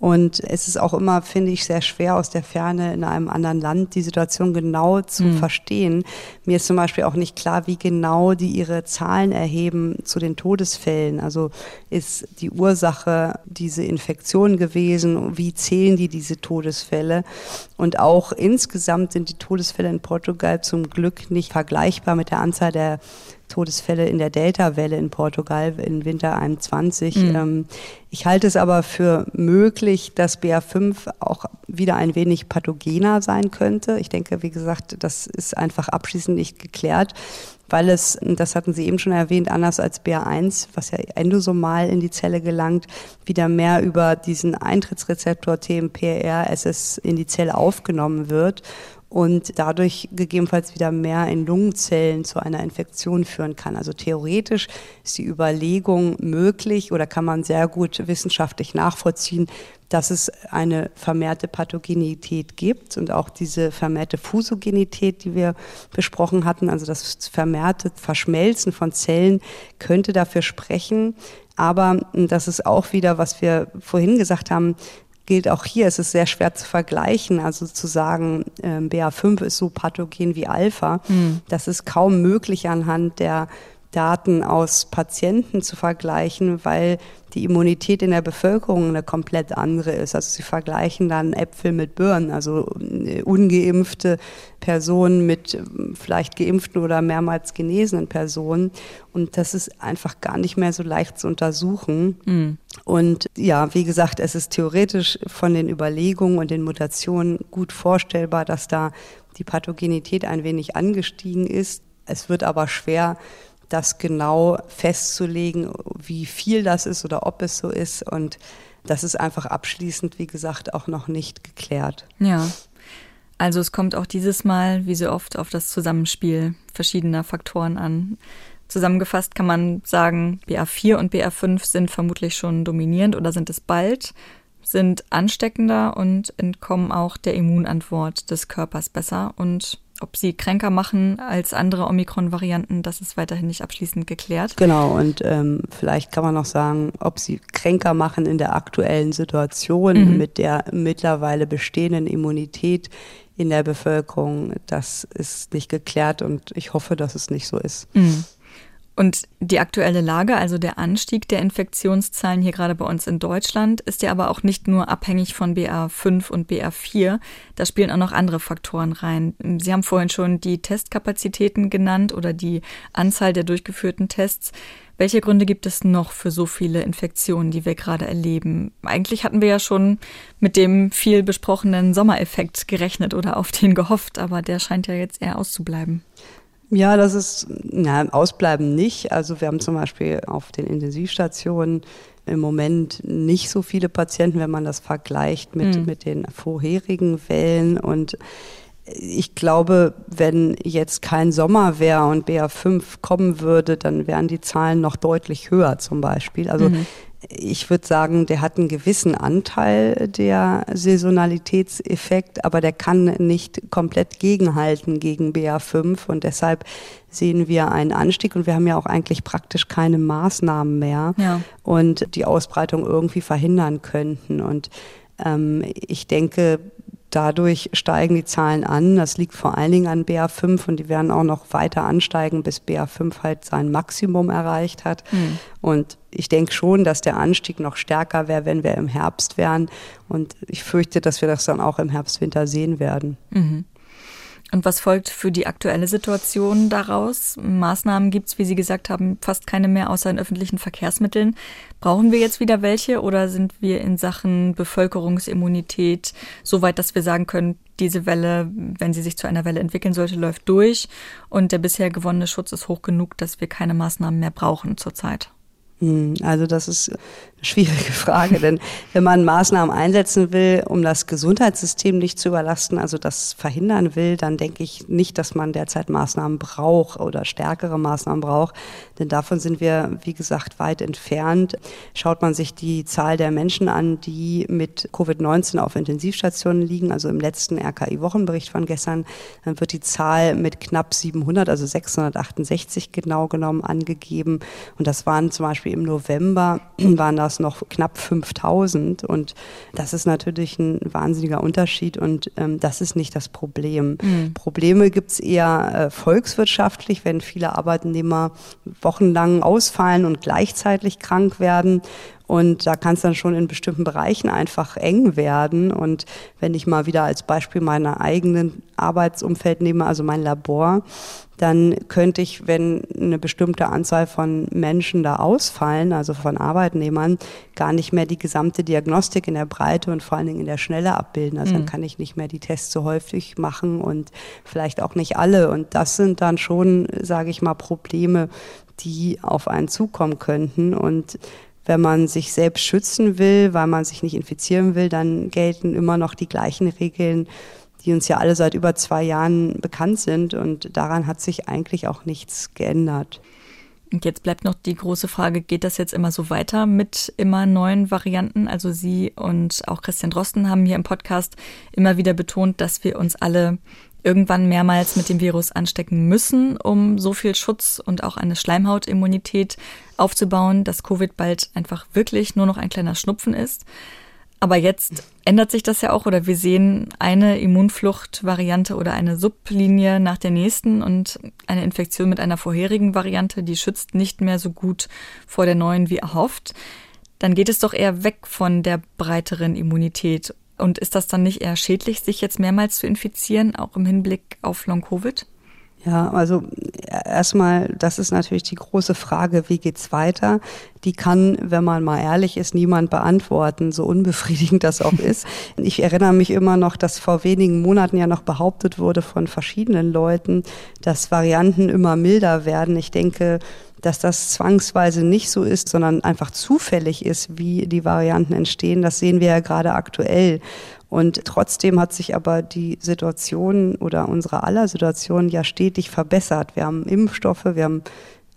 Und es ist auch immer, finde ich, sehr schwer aus der Ferne in einem anderen Land die Situation genau zu mhm. verstehen. Mir ist zum Beispiel auch nicht klar, wie genau die ihre Zahlen erheben zu den Todesfällen. Also ist die Ursache diese Infektion gewesen? Wie zählen die diese Todesfälle? Und auch insgesamt sind die Todesfälle in Portugal zum Glück nicht vergleichbar mit der Anzahl der Todesfälle in der Delta-Welle in Portugal in Winter 21. Mhm. Ähm, ich halte es aber für möglich, dass BA5 auch wieder ein wenig pathogener sein könnte. Ich denke, wie gesagt, das ist einfach abschließend nicht geklärt, weil es, das hatten Sie eben schon erwähnt, anders als BA1, was ja endosomal in die Zelle gelangt, wieder mehr über diesen Eintrittsrezeptor TMPRSS in die Zelle aufgenommen wird und dadurch gegebenenfalls wieder mehr in Lungenzellen zu einer Infektion führen kann. Also theoretisch ist die Überlegung möglich oder kann man sehr gut wissenschaftlich nachvollziehen, dass es eine vermehrte Pathogenität gibt und auch diese vermehrte Fusogenität, die wir besprochen hatten, also das vermehrte Verschmelzen von Zellen könnte dafür sprechen. Aber das ist auch wieder, was wir vorhin gesagt haben, gilt auch hier, es ist sehr schwer zu vergleichen. Also zu sagen, äh, BA5 ist so pathogen wie Alpha, mhm. das ist kaum möglich anhand der Daten aus Patienten zu vergleichen, weil die Immunität in der Bevölkerung eine komplett andere ist. Also sie vergleichen dann Äpfel mit Birnen, also ungeimpfte Personen mit äh, vielleicht geimpften oder mehrmals genesenen Personen. Und das ist einfach gar nicht mehr so leicht zu untersuchen. Mhm. Und ja, wie gesagt, es ist theoretisch von den Überlegungen und den Mutationen gut vorstellbar, dass da die Pathogenität ein wenig angestiegen ist. Es wird aber schwer, das genau festzulegen, wie viel das ist oder ob es so ist. Und das ist einfach abschließend, wie gesagt, auch noch nicht geklärt. Ja. Also es kommt auch dieses Mal, wie so oft, auf das Zusammenspiel verschiedener Faktoren an. Zusammengefasst kann man sagen, BA4 und BA5 sind vermutlich schon dominierend oder sind es bald, sind ansteckender und entkommen auch der Immunantwort des Körpers besser und ob sie kränker machen als andere Omikron-Varianten, das ist weiterhin nicht abschließend geklärt. Genau, und ähm, vielleicht kann man noch sagen, ob sie kränker machen in der aktuellen Situation mhm. mit der mittlerweile bestehenden Immunität in der Bevölkerung. Das ist nicht geklärt und ich hoffe, dass es nicht so ist. Mhm. Und die aktuelle Lage, also der Anstieg der Infektionszahlen hier gerade bei uns in Deutschland, ist ja aber auch nicht nur abhängig von BA5 und BA4. Da spielen auch noch andere Faktoren rein. Sie haben vorhin schon die Testkapazitäten genannt oder die Anzahl der durchgeführten Tests. Welche Gründe gibt es noch für so viele Infektionen, die wir gerade erleben? Eigentlich hatten wir ja schon mit dem viel besprochenen Sommereffekt gerechnet oder auf den gehofft, aber der scheint ja jetzt eher auszubleiben. Ja, das ist, na, ausbleiben nicht. Also wir haben zum Beispiel auf den Intensivstationen im Moment nicht so viele Patienten, wenn man das vergleicht mit, mhm. mit den vorherigen Wellen. Und ich glaube, wenn jetzt kein Sommer wäre und BA5 kommen würde, dann wären die Zahlen noch deutlich höher zum Beispiel. Also mhm ich würde sagen, der hat einen gewissen Anteil der Saisonalitätseffekt, aber der kann nicht komplett gegenhalten gegen BA5 und deshalb sehen wir einen Anstieg und wir haben ja auch eigentlich praktisch keine Maßnahmen mehr ja. und die Ausbreitung irgendwie verhindern könnten. Und ähm, ich denke, Dadurch steigen die Zahlen an. Das liegt vor allen Dingen an BA5 und die werden auch noch weiter ansteigen, bis BA5 halt sein Maximum erreicht hat. Mhm. Und ich denke schon, dass der Anstieg noch stärker wäre, wenn wir im Herbst wären. Und ich fürchte, dass wir das dann auch im Herbst, Winter sehen werden. Mhm. Und was folgt für die aktuelle Situation daraus? Maßnahmen gibt es, wie Sie gesagt haben, fast keine mehr außer in öffentlichen Verkehrsmitteln. Brauchen wir jetzt wieder welche oder sind wir in Sachen Bevölkerungsimmunität so weit, dass wir sagen können, diese Welle, wenn sie sich zu einer Welle entwickeln sollte, läuft durch und der bisher gewonnene Schutz ist hoch genug, dass wir keine Maßnahmen mehr brauchen zurzeit? Hm, also das ist eine schwierige Frage, denn wenn man Maßnahmen einsetzen will, um das Gesundheitssystem nicht zu überlasten, also das verhindern will, dann denke ich nicht, dass man derzeit Maßnahmen braucht oder stärkere Maßnahmen braucht, denn davon sind wir, wie gesagt, weit entfernt. Schaut man sich die Zahl der Menschen an, die mit Covid-19 auf Intensivstationen liegen, also im letzten RKI-Wochenbericht von gestern, dann wird die Zahl mit knapp 700, also 668 genau genommen angegeben und das waren zum Beispiel Beispiel im November waren das noch knapp 5000 und das ist natürlich ein wahnsinniger Unterschied und ähm, das ist nicht das Problem. Mhm. Probleme gibt es eher äh, volkswirtschaftlich, wenn viele Arbeitnehmer wochenlang ausfallen und gleichzeitig krank werden und da kann es dann schon in bestimmten Bereichen einfach eng werden. Und wenn ich mal wieder als Beispiel meine eigenen Arbeitsumfeld nehme, also mein Labor, dann könnte ich, wenn eine bestimmte Anzahl von Menschen da ausfallen, also von Arbeitnehmern, gar nicht mehr die gesamte Diagnostik in der Breite und vor allen Dingen in der Schnelle abbilden. Also mhm. dann kann ich nicht mehr die Tests so häufig machen und vielleicht auch nicht alle. Und das sind dann schon, sage ich mal, Probleme, die auf einen zukommen könnten. Und wenn man sich selbst schützen will, weil man sich nicht infizieren will, dann gelten immer noch die gleichen Regeln, die uns ja alle seit über zwei Jahren bekannt sind. Und daran hat sich eigentlich auch nichts geändert. Und jetzt bleibt noch die große Frage, geht das jetzt immer so weiter mit immer neuen Varianten? Also Sie und auch Christian Drosten haben hier im Podcast immer wieder betont, dass wir uns alle irgendwann mehrmals mit dem Virus anstecken müssen, um so viel Schutz und auch eine Schleimhautimmunität aufzubauen, dass Covid bald einfach wirklich nur noch ein kleiner Schnupfen ist. Aber jetzt ändert sich das ja auch oder wir sehen eine Immunfluchtvariante oder eine Sublinie nach der nächsten und eine Infektion mit einer vorherigen Variante, die schützt nicht mehr so gut vor der neuen wie erhofft. Dann geht es doch eher weg von der breiteren Immunität. Und ist das dann nicht eher schädlich, sich jetzt mehrmals zu infizieren, auch im Hinblick auf Long-Covid? Ja, also erstmal, das ist natürlich die große Frage, wie geht's weiter? Die kann, wenn man mal ehrlich ist, niemand beantworten, so unbefriedigend das auch ist. Ich erinnere mich immer noch, dass vor wenigen Monaten ja noch behauptet wurde von verschiedenen Leuten, dass Varianten immer milder werden. Ich denke, dass das zwangsweise nicht so ist, sondern einfach zufällig ist, wie die Varianten entstehen. Das sehen wir ja gerade aktuell. Und trotzdem hat sich aber die Situation oder unsere aller Situation ja stetig verbessert. Wir haben Impfstoffe, wir haben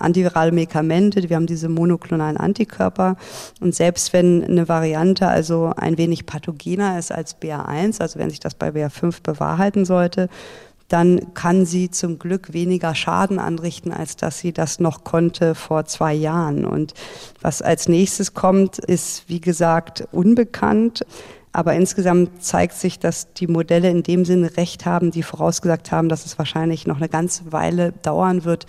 antivirale Medikamente, wir haben diese monoklonalen Antikörper. Und selbst wenn eine Variante also ein wenig pathogener ist als BA1, also wenn sich das bei BA5 bewahrheiten sollte, dann kann sie zum Glück weniger Schaden anrichten, als dass sie das noch konnte vor zwei Jahren. Und was als nächstes kommt, ist, wie gesagt, unbekannt. Aber insgesamt zeigt sich, dass die Modelle in dem Sinne recht haben, die vorausgesagt haben, dass es wahrscheinlich noch eine ganze Weile dauern wird,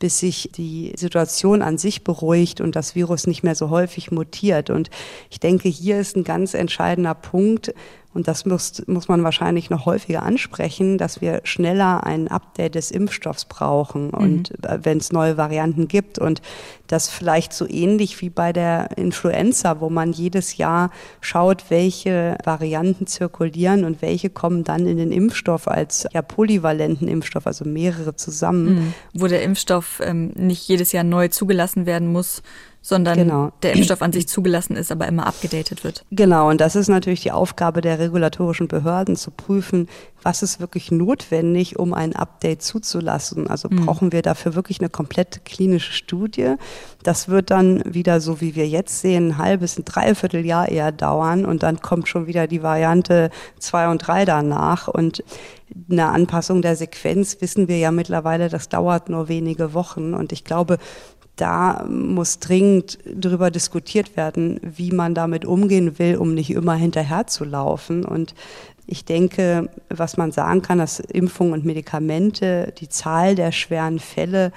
bis sich die Situation an sich beruhigt und das Virus nicht mehr so häufig mutiert. Und ich denke, hier ist ein ganz entscheidender Punkt, und das muss, muss man wahrscheinlich noch häufiger ansprechen, dass wir schneller ein Update des Impfstoffs brauchen und mhm. Wenn es neue Varianten gibt und das vielleicht so ähnlich wie bei der Influenza, wo man jedes Jahr schaut, welche Varianten zirkulieren und welche kommen dann in den Impfstoff als ja polyvalenten Impfstoff, also mehrere zusammen. Mhm. Wo der Impfstoff ähm, nicht jedes Jahr neu zugelassen werden muss, sondern genau. der Impfstoff an sich zugelassen ist, aber immer abgedatet wird. Genau, und das ist natürlich die Aufgabe der regulatorischen Behörden, zu prüfen, was ist wirklich notwendig, um ein Update zuzulassen. Also mhm. brauchen wir dafür wirklich eine komplette klinische Studie. Das wird dann wieder, so wie wir jetzt sehen, ein halbes, ein Dreivierteljahr eher dauern und dann kommt schon wieder die Variante zwei und drei danach und eine Anpassung der Sequenz wissen wir ja mittlerweile, das dauert nur wenige Wochen. Und ich glaube, da muss dringend darüber diskutiert werden, wie man damit umgehen will, um nicht immer hinterher zu laufen. Und ich denke, was man sagen kann, dass Impfungen und Medikamente, die Zahl der schweren Fälle,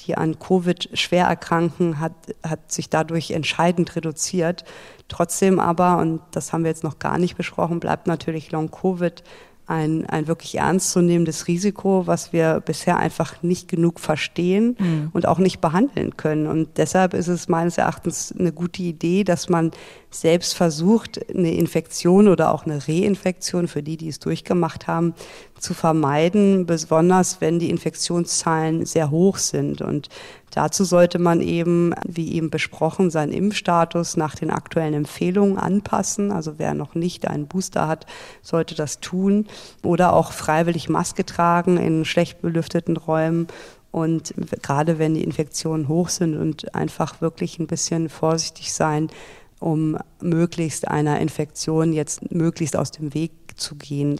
die an Covid schwer erkranken, hat, hat sich dadurch entscheidend reduziert. Trotzdem aber, und das haben wir jetzt noch gar nicht besprochen, bleibt natürlich Long-Covid ein, ein wirklich ernstzunehmendes Risiko, was wir bisher einfach nicht genug verstehen mhm. und auch nicht behandeln können. Und deshalb ist es meines Erachtens eine gute Idee, dass man selbst versucht, eine Infektion oder auch eine Reinfektion für die, die es durchgemacht haben, zu vermeiden, besonders wenn die Infektionszahlen sehr hoch sind. Und dazu sollte man eben, wie eben besprochen, seinen Impfstatus nach den aktuellen Empfehlungen anpassen. Also wer noch nicht einen Booster hat, sollte das tun. Oder auch freiwillig Maske tragen in schlecht belüfteten Räumen und gerade wenn die Infektionen hoch sind und einfach wirklich ein bisschen vorsichtig sein, um möglichst einer Infektion jetzt möglichst aus dem Weg zu gehen.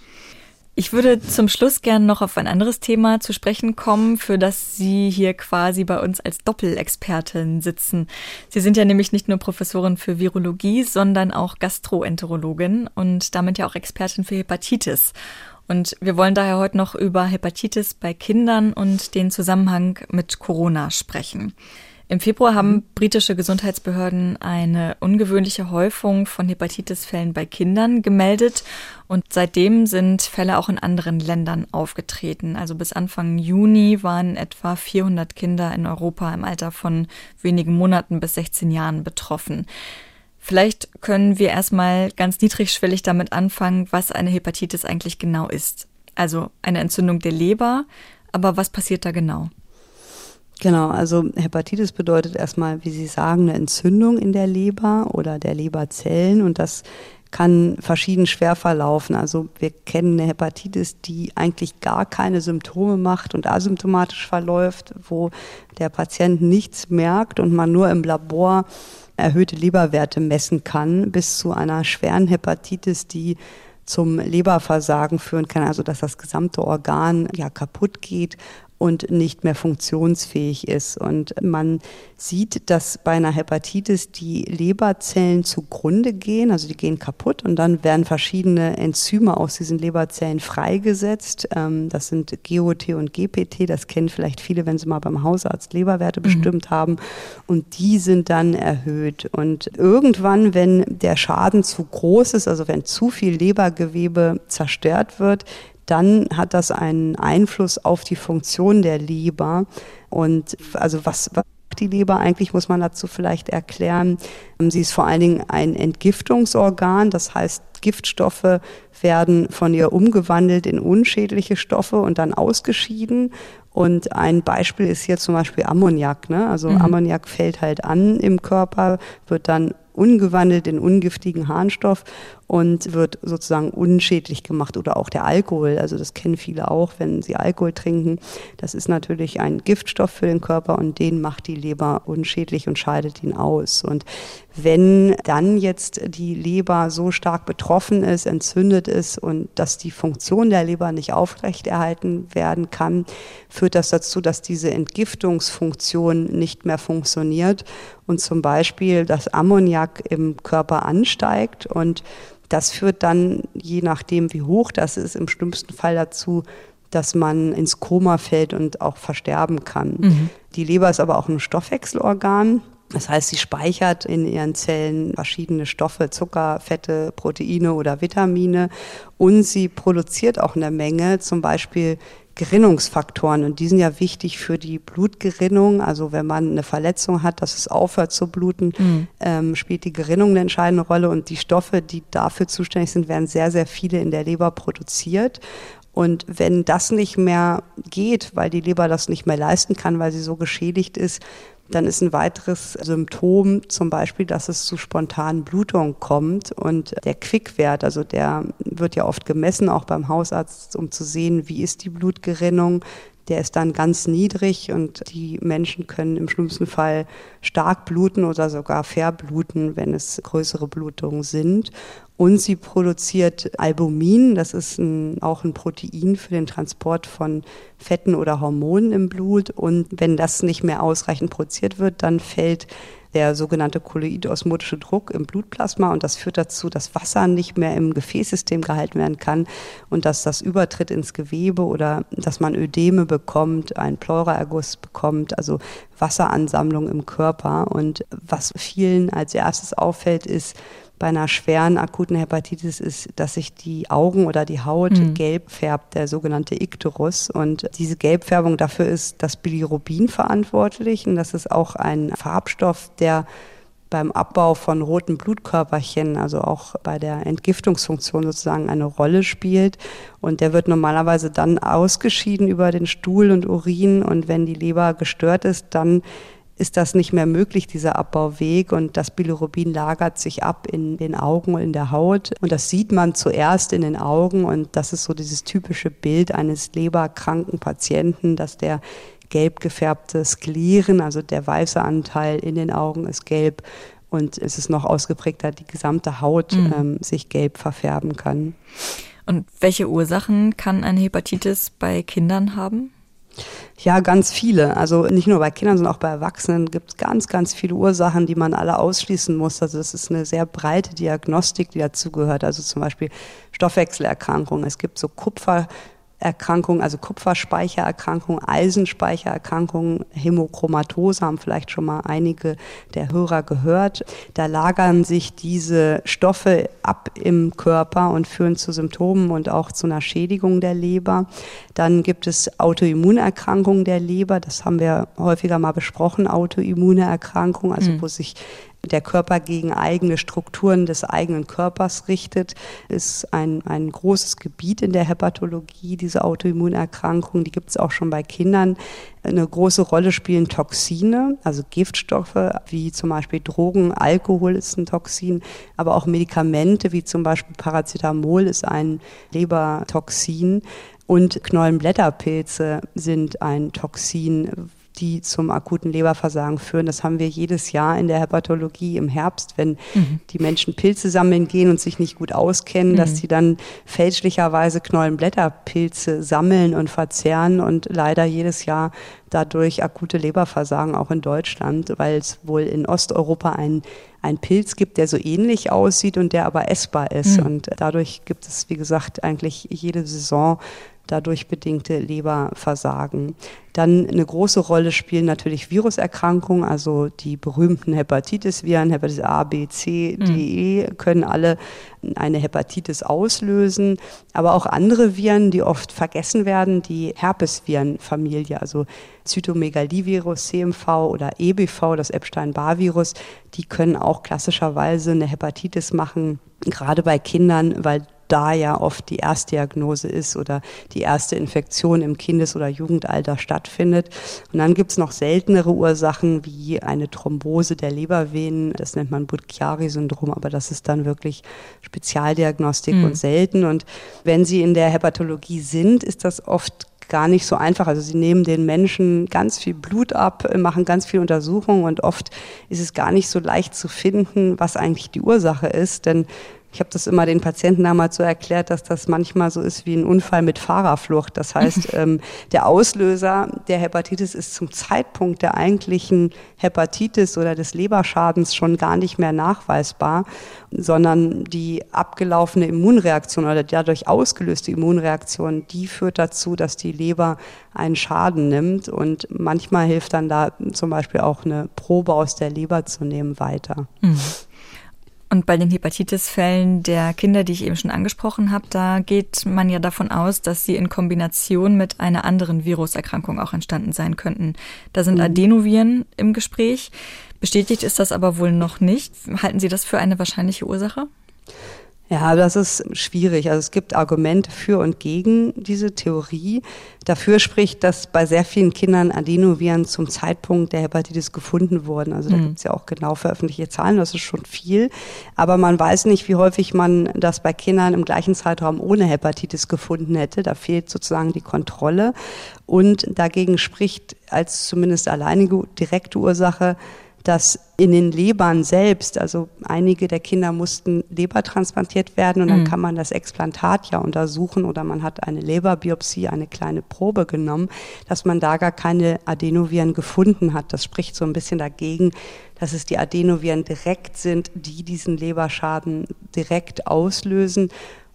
Ich würde zum Schluss gerne noch auf ein anderes Thema zu sprechen kommen, für das Sie hier quasi bei uns als Doppelexpertin sitzen. Sie sind ja nämlich nicht nur Professorin für Virologie, sondern auch Gastroenterologin und damit ja auch Expertin für Hepatitis. Und wir wollen daher heute noch über Hepatitis bei Kindern und den Zusammenhang mit Corona sprechen. Im Februar haben mhm. britische Gesundheitsbehörden eine ungewöhnliche Häufung von Hepatitis-Fällen bei Kindern gemeldet und seitdem sind Fälle auch in anderen Ländern aufgetreten. Also bis Anfang Juni waren etwa 400 Kinder in Europa im Alter von wenigen Monaten bis 16 Jahren betroffen. Vielleicht können wir erstmal ganz niedrigschwellig damit anfangen, was eine Hepatitis eigentlich genau ist. Also eine Entzündung der Leber, aber was passiert da genau? Genau, also Hepatitis bedeutet erstmal, wie Sie sagen, eine Entzündung in der Leber oder der Leberzellen und das kann verschieden schwer verlaufen. Also wir kennen eine Hepatitis, die eigentlich gar keine Symptome macht und asymptomatisch verläuft, wo der Patient nichts merkt und man nur im Labor erhöhte Leberwerte messen kann, bis zu einer schweren Hepatitis, die zum Leberversagen führen kann, also dass das gesamte Organ ja kaputt geht und nicht mehr funktionsfähig ist. Und man sieht, dass bei einer Hepatitis die Leberzellen zugrunde gehen, also die gehen kaputt und dann werden verschiedene Enzyme aus diesen Leberzellen freigesetzt. Ähm, das sind GOT und GPT, das kennen vielleicht viele, wenn sie mal beim Hausarzt Leberwerte mhm. bestimmt haben. Und die sind dann erhöht. Und irgendwann, wenn der Schaden zu groß ist, also wenn zu viel Lebergewebe zerstört wird, dann hat das einen Einfluss auf die Funktion der Leber. Und also was, was die Leber eigentlich, muss man dazu vielleicht erklären. Sie ist vor allen Dingen ein Entgiftungsorgan, das heißt, Giftstoffe werden von ihr umgewandelt in unschädliche Stoffe und dann ausgeschieden. Und ein Beispiel ist hier zum Beispiel Ammoniak. Ne? Also mhm. Ammoniak fällt halt an im Körper, wird dann umgewandelt in ungiftigen Harnstoff und wird sozusagen unschädlich gemacht oder auch der Alkohol. Also das kennen viele auch, wenn sie Alkohol trinken. Das ist natürlich ein Giftstoff für den Körper und den macht die Leber unschädlich und scheidet ihn aus. Und wenn dann jetzt die Leber so stark betroffen ist, entzündet ist und dass die Funktion der Leber nicht aufrechterhalten werden kann, führt das dazu, dass diese Entgiftungsfunktion nicht mehr funktioniert und zum Beispiel das Ammoniak im Körper ansteigt und das führt dann, je nachdem wie hoch das ist, im schlimmsten Fall dazu, dass man ins Koma fällt und auch versterben kann. Mhm. Die Leber ist aber auch ein Stoffwechselorgan. Das heißt, sie speichert in ihren Zellen verschiedene Stoffe, Zucker, Fette, Proteine oder Vitamine und sie produziert auch eine Menge, zum Beispiel Gerinnungsfaktoren und die sind ja wichtig für die Blutgerinnung. Also wenn man eine Verletzung hat, dass es aufhört zu bluten, mhm. ähm, spielt die Gerinnung eine entscheidende Rolle und die Stoffe, die dafür zuständig sind, werden sehr, sehr viele in der Leber produziert. Und wenn das nicht mehr geht, weil die Leber das nicht mehr leisten kann, weil sie so geschädigt ist, dann ist ein weiteres Symptom zum Beispiel, dass es zu spontanen Blutungen kommt und der Quickwert, also der wird ja oft gemessen, auch beim Hausarzt, um zu sehen, wie ist die Blutgerinnung. Der ist dann ganz niedrig und die Menschen können im schlimmsten Fall stark bluten oder sogar verbluten, wenn es größere Blutungen sind. Und sie produziert Albumin, das ist ein, auch ein Protein für den Transport von Fetten oder Hormonen im Blut. Und wenn das nicht mehr ausreichend produziert wird, dann fällt der sogenannte kolloidosmotische Druck im Blutplasma und das führt dazu, dass Wasser nicht mehr im Gefäßsystem gehalten werden kann und dass das übertritt ins Gewebe oder dass man Ödeme bekommt, einen Pleuraerguss bekommt, also Wasseransammlung im Körper. Und was vielen als erstes auffällt, ist, bei einer schweren akuten Hepatitis ist, dass sich die Augen oder die Haut mhm. gelb färbt, der sogenannte Ikterus. Und diese Gelbfärbung, dafür ist das Bilirubin verantwortlich. Und das ist auch ein Farbstoff, der beim Abbau von roten Blutkörperchen, also auch bei der Entgiftungsfunktion sozusagen eine Rolle spielt. Und der wird normalerweise dann ausgeschieden über den Stuhl und Urin. Und wenn die Leber gestört ist, dann ist das nicht mehr möglich, dieser Abbauweg. Und das Bilirubin lagert sich ab in den Augen, in der Haut. Und das sieht man zuerst in den Augen. Und das ist so dieses typische Bild eines leberkranken Patienten, dass der gelb gefärbte Skleren, also der weiße Anteil in den Augen ist gelb. Und es ist noch ausgeprägter, die gesamte Haut mhm. ähm, sich gelb verfärben kann. Und welche Ursachen kann eine Hepatitis bei Kindern haben? Ja, ganz viele. Also nicht nur bei Kindern, sondern auch bei Erwachsenen gibt es ganz, ganz viele Ursachen, die man alle ausschließen muss. Also das ist eine sehr breite Diagnostik, die dazugehört. Also zum Beispiel Stoffwechselerkrankungen. Es gibt so Kupfer, Erkrankungen, also Kupferspeichererkrankungen, Eisenspeichererkrankungen, Hämochromatose haben vielleicht schon mal einige der Hörer gehört. Da lagern sich diese Stoffe ab im Körper und führen zu Symptomen und auch zu einer Schädigung der Leber. Dann gibt es Autoimmunerkrankungen der Leber, das haben wir häufiger mal besprochen, Autoimmune Erkrankungen, also mhm. wo sich der Körper gegen eigene Strukturen des eigenen Körpers richtet, ist ein, ein großes Gebiet in der Hepatologie, diese Autoimmunerkrankungen. Die gibt es auch schon bei Kindern. Eine große Rolle spielen Toxine, also Giftstoffe wie zum Beispiel Drogen, Alkohol ist ein Toxin, aber auch Medikamente wie zum Beispiel Paracetamol ist ein Lebertoxin und Knollenblätterpilze sind ein Toxin, die zum akuten Leberversagen führen. Das haben wir jedes Jahr in der Hepatologie im Herbst, wenn mhm. die Menschen Pilze sammeln gehen und sich nicht gut auskennen, mhm. dass sie dann fälschlicherweise Knollenblätterpilze sammeln und verzehren und leider jedes Jahr dadurch akute Leberversagen auch in Deutschland, weil es wohl in Osteuropa einen, einen Pilz gibt, der so ähnlich aussieht und der aber essbar ist. Mhm. Und dadurch gibt es, wie gesagt, eigentlich jede Saison dadurch bedingte Leberversagen. Dann eine große Rolle spielen natürlich Viruserkrankungen, also die berühmten Hepatitis-Viren, Hepatitis A, B, C, D, E, mhm. können alle eine Hepatitis auslösen. Aber auch andere Viren, die oft vergessen werden, die Herpesvirenfamilie, also Zytomegalivirus, CMV oder EBV, das Epstein-Barr-Virus, die können auch klassischerweise eine Hepatitis machen, gerade bei Kindern, weil da ja oft die Erstdiagnose ist oder die erste Infektion im Kindes- oder Jugendalter stattfindet. Und dann gibt es noch seltenere Ursachen wie eine Thrombose der Lebervenen. Das nennt man Budd-Chiari-Syndrom, aber das ist dann wirklich Spezialdiagnostik mhm. und selten. Und wenn Sie in der Hepatologie sind, ist das oft gar nicht so einfach. Also sie nehmen den Menschen ganz viel Blut ab, machen ganz viel Untersuchungen und oft ist es gar nicht so leicht zu finden, was eigentlich die Ursache ist. Denn ich habe das immer den Patienten damals so erklärt, dass das manchmal so ist wie ein Unfall mit Fahrerflucht. Das heißt, ähm, der Auslöser der Hepatitis ist zum Zeitpunkt der eigentlichen Hepatitis oder des Leberschadens schon gar nicht mehr nachweisbar, sondern die abgelaufene Immunreaktion oder die dadurch ausgelöste Immunreaktion, die führt dazu, dass die Leber einen Schaden nimmt. Und manchmal hilft dann da zum Beispiel auch eine Probe aus der Leber zu nehmen weiter. Mhm. Und bei den Hepatitis-Fällen der Kinder, die ich eben schon angesprochen habe, da geht man ja davon aus, dass sie in Kombination mit einer anderen Viruserkrankung auch entstanden sein könnten. Da sind mhm. Adenoviren im Gespräch. Bestätigt ist das aber wohl noch nicht. Halten Sie das für eine wahrscheinliche Ursache? Ja, das ist schwierig. Also es gibt Argumente für und gegen diese Theorie. Dafür spricht, dass bei sehr vielen Kindern Adenoviren zum Zeitpunkt der Hepatitis gefunden wurden. Also da mhm. gibt es ja auch genau veröffentlichte Zahlen, das ist schon viel. Aber man weiß nicht, wie häufig man das bei Kindern im gleichen Zeitraum ohne Hepatitis gefunden hätte. Da fehlt sozusagen die Kontrolle. Und dagegen spricht als zumindest alleinige direkte Ursache dass in den Lebern selbst, also einige der Kinder mussten Leber transplantiert werden und dann mhm. kann man das Explantat ja untersuchen oder man hat eine Leberbiopsie, eine kleine Probe genommen, dass man da gar keine Adenoviren gefunden hat. Das spricht so ein bisschen dagegen, dass es die Adenoviren direkt sind, die diesen Leberschaden direkt auslösen.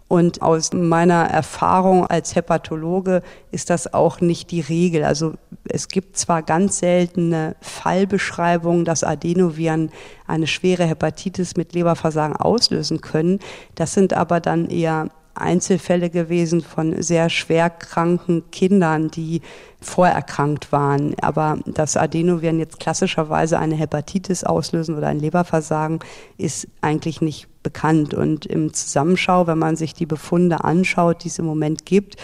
Und aus meiner Erfahrung als Hepatologe ist das auch nicht die Regel. Also es gibt zwar ganz seltene Fallbeschreibungen, dass Adenoviren eine schwere Hepatitis mit Leberversagen auslösen können. Das sind aber dann eher Einzelfälle gewesen von sehr schwer kranken Kindern, die vorerkrankt waren. Aber dass Adenoviren jetzt klassischerweise eine Hepatitis auslösen oder ein Leberversagen, ist eigentlich nicht bekannt. Und im Zusammenschau, wenn man sich die Befunde anschaut, die es im Moment gibt,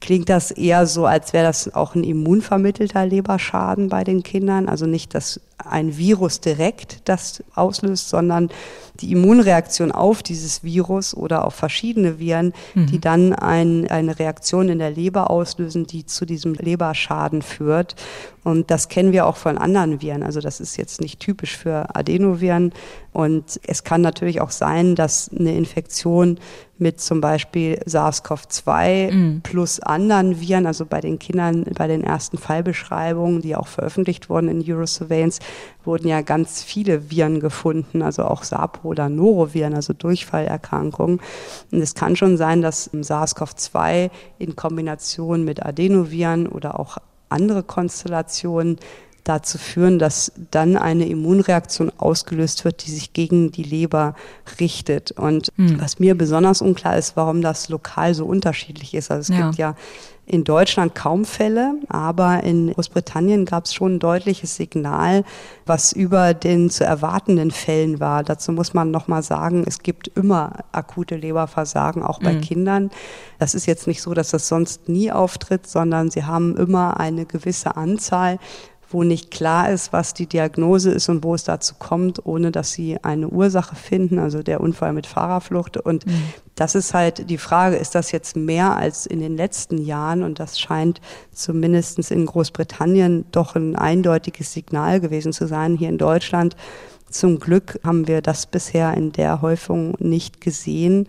klingt das eher so, als wäre das auch ein immunvermittelter Leberschaden bei den Kindern. Also nicht, dass ein Virus direkt das auslöst, sondern die Immunreaktion auf dieses Virus oder auf verschiedene Viren, mhm. die dann ein, eine Reaktion in der Leber auslösen, die zu diesem Leberschaden führt. Und das kennen wir auch von anderen Viren. Also das ist jetzt nicht typisch für Adenoviren. Und es kann natürlich auch sein, dass eine Infektion mit zum Beispiel SARS-CoV-2 mhm. plus anderen Viren, also bei den Kindern, bei den ersten Fallbeschreibungen, die auch veröffentlicht wurden in Eurosurveillance, wurden ja ganz viele Viren gefunden, also auch SAPO oder Noroviren, also Durchfallerkrankungen. Und es kann schon sein, dass SARS-CoV-2 in Kombination mit Adenoviren oder auch andere Konstellationen dazu führen, dass dann eine Immunreaktion ausgelöst wird, die sich gegen die Leber richtet. Und hm. was mir besonders unklar ist, warum das lokal so unterschiedlich ist. Also es ja. gibt ja in Deutschland kaum Fälle, aber in Großbritannien gab es schon ein deutliches Signal, was über den zu erwartenden Fällen war. Dazu muss man nochmal sagen, es gibt immer akute Leberversagen, auch bei mhm. Kindern. Das ist jetzt nicht so, dass das sonst nie auftritt, sondern sie haben immer eine gewisse Anzahl wo nicht klar ist, was die Diagnose ist und wo es dazu kommt, ohne dass sie eine Ursache finden, also der Unfall mit Fahrerflucht. Und mhm. das ist halt die Frage, ist das jetzt mehr als in den letzten Jahren? Und das scheint zumindest in Großbritannien doch ein eindeutiges Signal gewesen zu sein. Hier in Deutschland zum Glück haben wir das bisher in der Häufung nicht gesehen.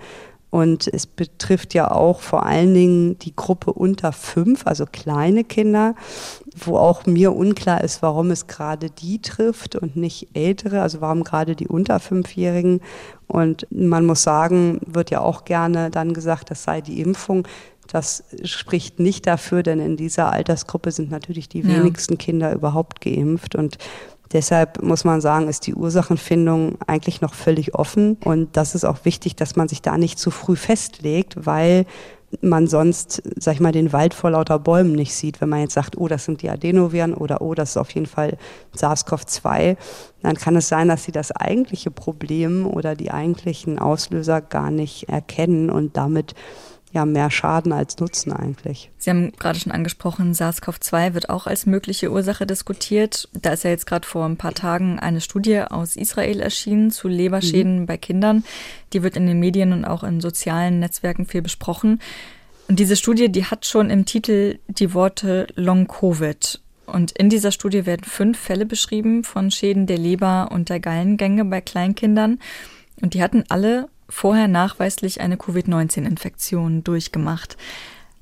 Und es betrifft ja auch vor allen Dingen die Gruppe unter fünf, also kleine Kinder, wo auch mir unklar ist, warum es gerade die trifft und nicht ältere, also warum gerade die unter fünfjährigen. Und man muss sagen, wird ja auch gerne dann gesagt, das sei die Impfung. Das spricht nicht dafür, denn in dieser Altersgruppe sind natürlich die ja. wenigsten Kinder überhaupt geimpft. Und Deshalb muss man sagen, ist die Ursachenfindung eigentlich noch völlig offen. Und das ist auch wichtig, dass man sich da nicht zu früh festlegt, weil man sonst, sag ich mal, den Wald vor lauter Bäumen nicht sieht. Wenn man jetzt sagt, oh, das sind die Adenoviren oder oh, das ist auf jeden Fall SARS-CoV-2, dann kann es sein, dass sie das eigentliche Problem oder die eigentlichen Auslöser gar nicht erkennen und damit ja mehr Schaden als Nutzen eigentlich. Sie haben gerade schon angesprochen, SARS-CoV-2 wird auch als mögliche Ursache diskutiert. Da ist ja jetzt gerade vor ein paar Tagen eine Studie aus Israel erschienen zu Leberschäden mhm. bei Kindern. Die wird in den Medien und auch in sozialen Netzwerken viel besprochen. Und diese Studie, die hat schon im Titel die Worte Long Covid. Und in dieser Studie werden fünf Fälle beschrieben von Schäden der Leber und der Gallengänge bei Kleinkindern. Und die hatten alle vorher nachweislich eine Covid-19-Infektion durchgemacht.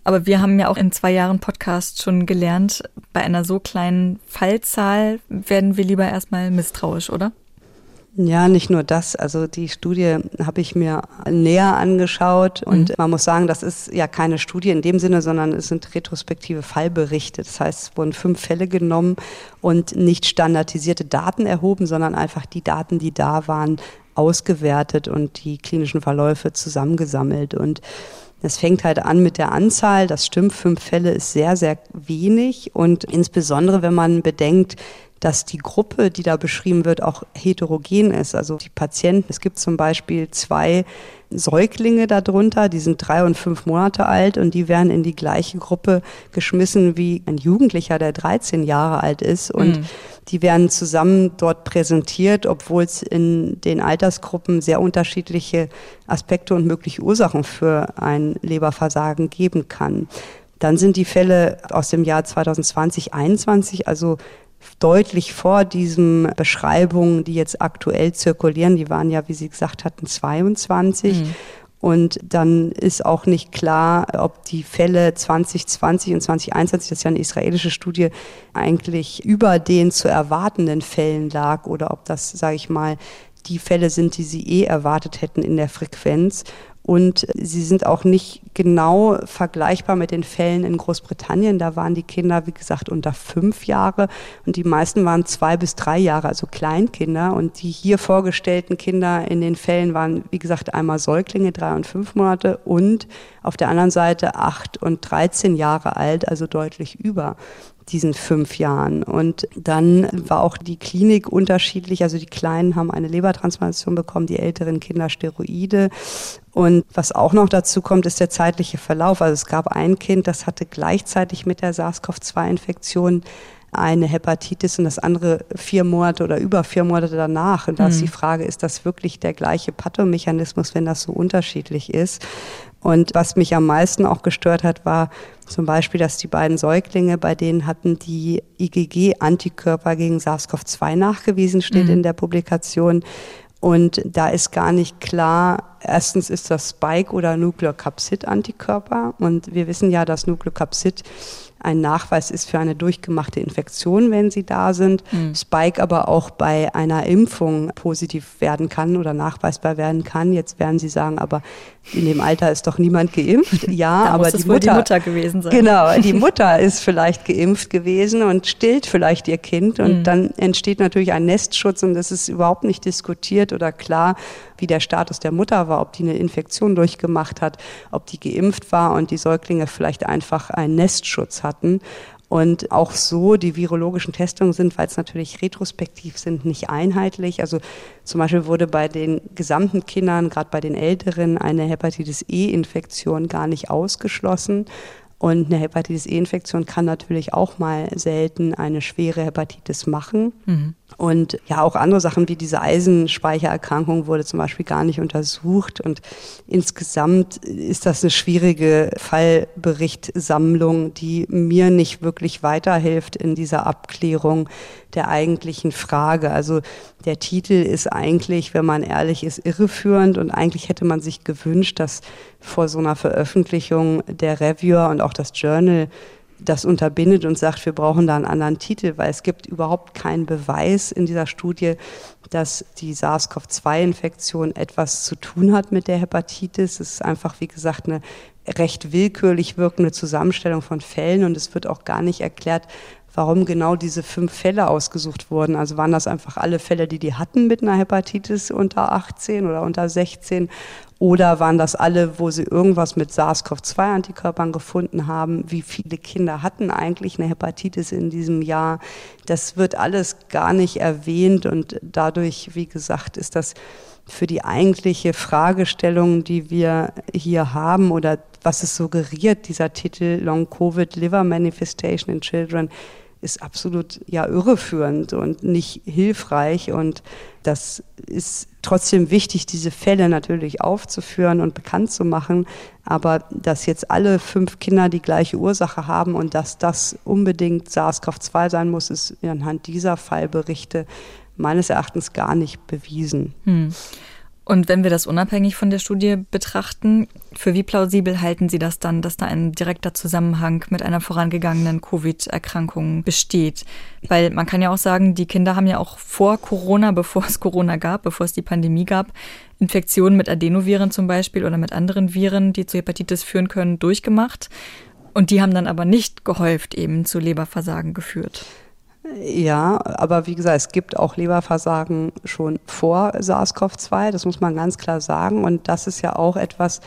Aber wir haben ja auch in zwei Jahren Podcast schon gelernt, bei einer so kleinen Fallzahl werden wir lieber erstmal misstrauisch, oder? Ja, nicht nur das. Also die Studie habe ich mir näher angeschaut und mhm. man muss sagen, das ist ja keine Studie in dem Sinne, sondern es sind retrospektive Fallberichte. Das heißt, es wurden fünf Fälle genommen und nicht standardisierte Daten erhoben, sondern einfach die Daten, die da waren, ausgewertet und die klinischen Verläufe zusammengesammelt. Und es fängt halt an mit der Anzahl. Das stimmt, fünf Fälle ist sehr, sehr wenig. Und insbesondere, wenn man bedenkt, dass die Gruppe, die da beschrieben wird, auch heterogen ist. Also die Patienten, es gibt zum Beispiel zwei Säuglinge darunter, die sind drei und fünf Monate alt und die werden in die gleiche Gruppe geschmissen wie ein Jugendlicher, der 13 Jahre alt ist. Und mhm. Die werden zusammen dort präsentiert, obwohl es in den Altersgruppen sehr unterschiedliche Aspekte und mögliche Ursachen für ein Leberversagen geben kann. Dann sind die Fälle aus dem Jahr 2020, 2021, also deutlich vor diesen Beschreibungen, die jetzt aktuell zirkulieren. Die waren ja, wie Sie gesagt hatten, 22. Mhm. Und dann ist auch nicht klar, ob die Fälle 2020 und 2021, das ist ja eine israelische Studie, eigentlich über den zu erwartenden Fällen lag oder ob das, sage ich mal, die Fälle sind, die sie eh erwartet hätten in der Frequenz. Und sie sind auch nicht genau vergleichbar mit den Fällen in Großbritannien. Da waren die Kinder, wie gesagt, unter fünf Jahre und die meisten waren zwei bis drei Jahre, also Kleinkinder. Und die hier vorgestellten Kinder in den Fällen waren, wie gesagt, einmal Säuglinge, drei und fünf Monate und auf der anderen Seite acht und dreizehn Jahre alt, also deutlich über diesen fünf Jahren. Und dann war auch die Klinik unterschiedlich. Also die Kleinen haben eine Lebertransplantation bekommen, die älteren Kinder Steroide. Und was auch noch dazu kommt, ist der zeitliche Verlauf. Also es gab ein Kind, das hatte gleichzeitig mit der SARS-CoV-2-Infektion eine Hepatitis und das andere vier Monate oder über vier Monate danach. Und da mhm. ist die Frage, ist das wirklich der gleiche Pathomechanismus, wenn das so unterschiedlich ist? Und was mich am meisten auch gestört hat, war zum Beispiel, dass die beiden Säuglinge, bei denen hatten die IgG-Antikörper gegen SARS-CoV-2 nachgewiesen, steht mhm. in der Publikation. Und da ist gar nicht klar, erstens ist das Spike oder Nukleokapsid-Antikörper. Und wir wissen ja, dass Nukleokapsid ein Nachweis ist für eine durchgemachte Infektion, wenn sie da sind. Mhm. Spike aber auch bei einer Impfung positiv werden kann oder nachweisbar werden kann. Jetzt werden Sie sagen, aber in dem Alter ist doch niemand geimpft. Ja, aber die Mutter, die Mutter gewesen sein. Genau, die Mutter ist vielleicht geimpft gewesen und stillt vielleicht ihr Kind und mhm. dann entsteht natürlich ein Nestschutz und das ist überhaupt nicht diskutiert oder klar, wie der Status der Mutter war, ob die eine Infektion durchgemacht hat, ob die geimpft war und die Säuglinge vielleicht einfach einen Nestschutz hatten. Und auch so, die virologischen Testungen sind, weil es natürlich retrospektiv sind, nicht einheitlich. Also zum Beispiel wurde bei den gesamten Kindern, gerade bei den Älteren, eine Hepatitis E-Infektion gar nicht ausgeschlossen. Und eine Hepatitis E-Infektion kann natürlich auch mal selten eine schwere Hepatitis machen. Mhm. Und ja, auch andere Sachen wie diese Eisenspeichererkrankung wurde zum Beispiel gar nicht untersucht. Und insgesamt ist das eine schwierige Fallberichtsammlung, die mir nicht wirklich weiterhilft in dieser Abklärung der eigentlichen Frage. Also der Titel ist eigentlich, wenn man ehrlich ist, irreführend und eigentlich hätte man sich gewünscht, dass vor so einer Veröffentlichung der Reviewer und auch das Journal das unterbindet und sagt, wir brauchen da einen anderen Titel, weil es gibt überhaupt keinen Beweis in dieser Studie, dass die SARS-CoV-2-Infektion etwas zu tun hat mit der Hepatitis. Es ist einfach, wie gesagt, eine recht willkürlich wirkende Zusammenstellung von Fällen und es wird auch gar nicht erklärt, warum genau diese fünf Fälle ausgesucht wurden. Also waren das einfach alle Fälle, die die hatten mit einer Hepatitis unter 18 oder unter 16 oder waren das alle, wo sie irgendwas mit SARS-CoV-2-Antikörpern gefunden haben? Wie viele Kinder hatten eigentlich eine Hepatitis in diesem Jahr? Das wird alles gar nicht erwähnt und dadurch, wie gesagt, ist das für die eigentliche Fragestellung, die wir hier haben oder was es suggeriert, dieser Titel Long Covid Liver Manifestation in Children, ist absolut ja irreführend und nicht hilfreich. Und das ist trotzdem wichtig, diese Fälle natürlich aufzuführen und bekannt zu machen. Aber dass jetzt alle fünf Kinder die gleiche Ursache haben und dass das unbedingt SARS-CoV-2 sein muss, ist anhand dieser Fallberichte meines Erachtens gar nicht bewiesen. Hm. Und wenn wir das unabhängig von der Studie betrachten, für wie plausibel halten Sie das dann, dass da ein direkter Zusammenhang mit einer vorangegangenen Covid-Erkrankung besteht? Weil man kann ja auch sagen, die Kinder haben ja auch vor Corona, bevor es Corona gab, bevor es die Pandemie gab, Infektionen mit Adenoviren zum Beispiel oder mit anderen Viren, die zu Hepatitis führen können, durchgemacht. Und die haben dann aber nicht gehäuft eben zu Leberversagen geführt. Ja, aber wie gesagt, es gibt auch Leberversagen schon vor SARS-CoV-2, das muss man ganz klar sagen. Und das ist ja auch etwas,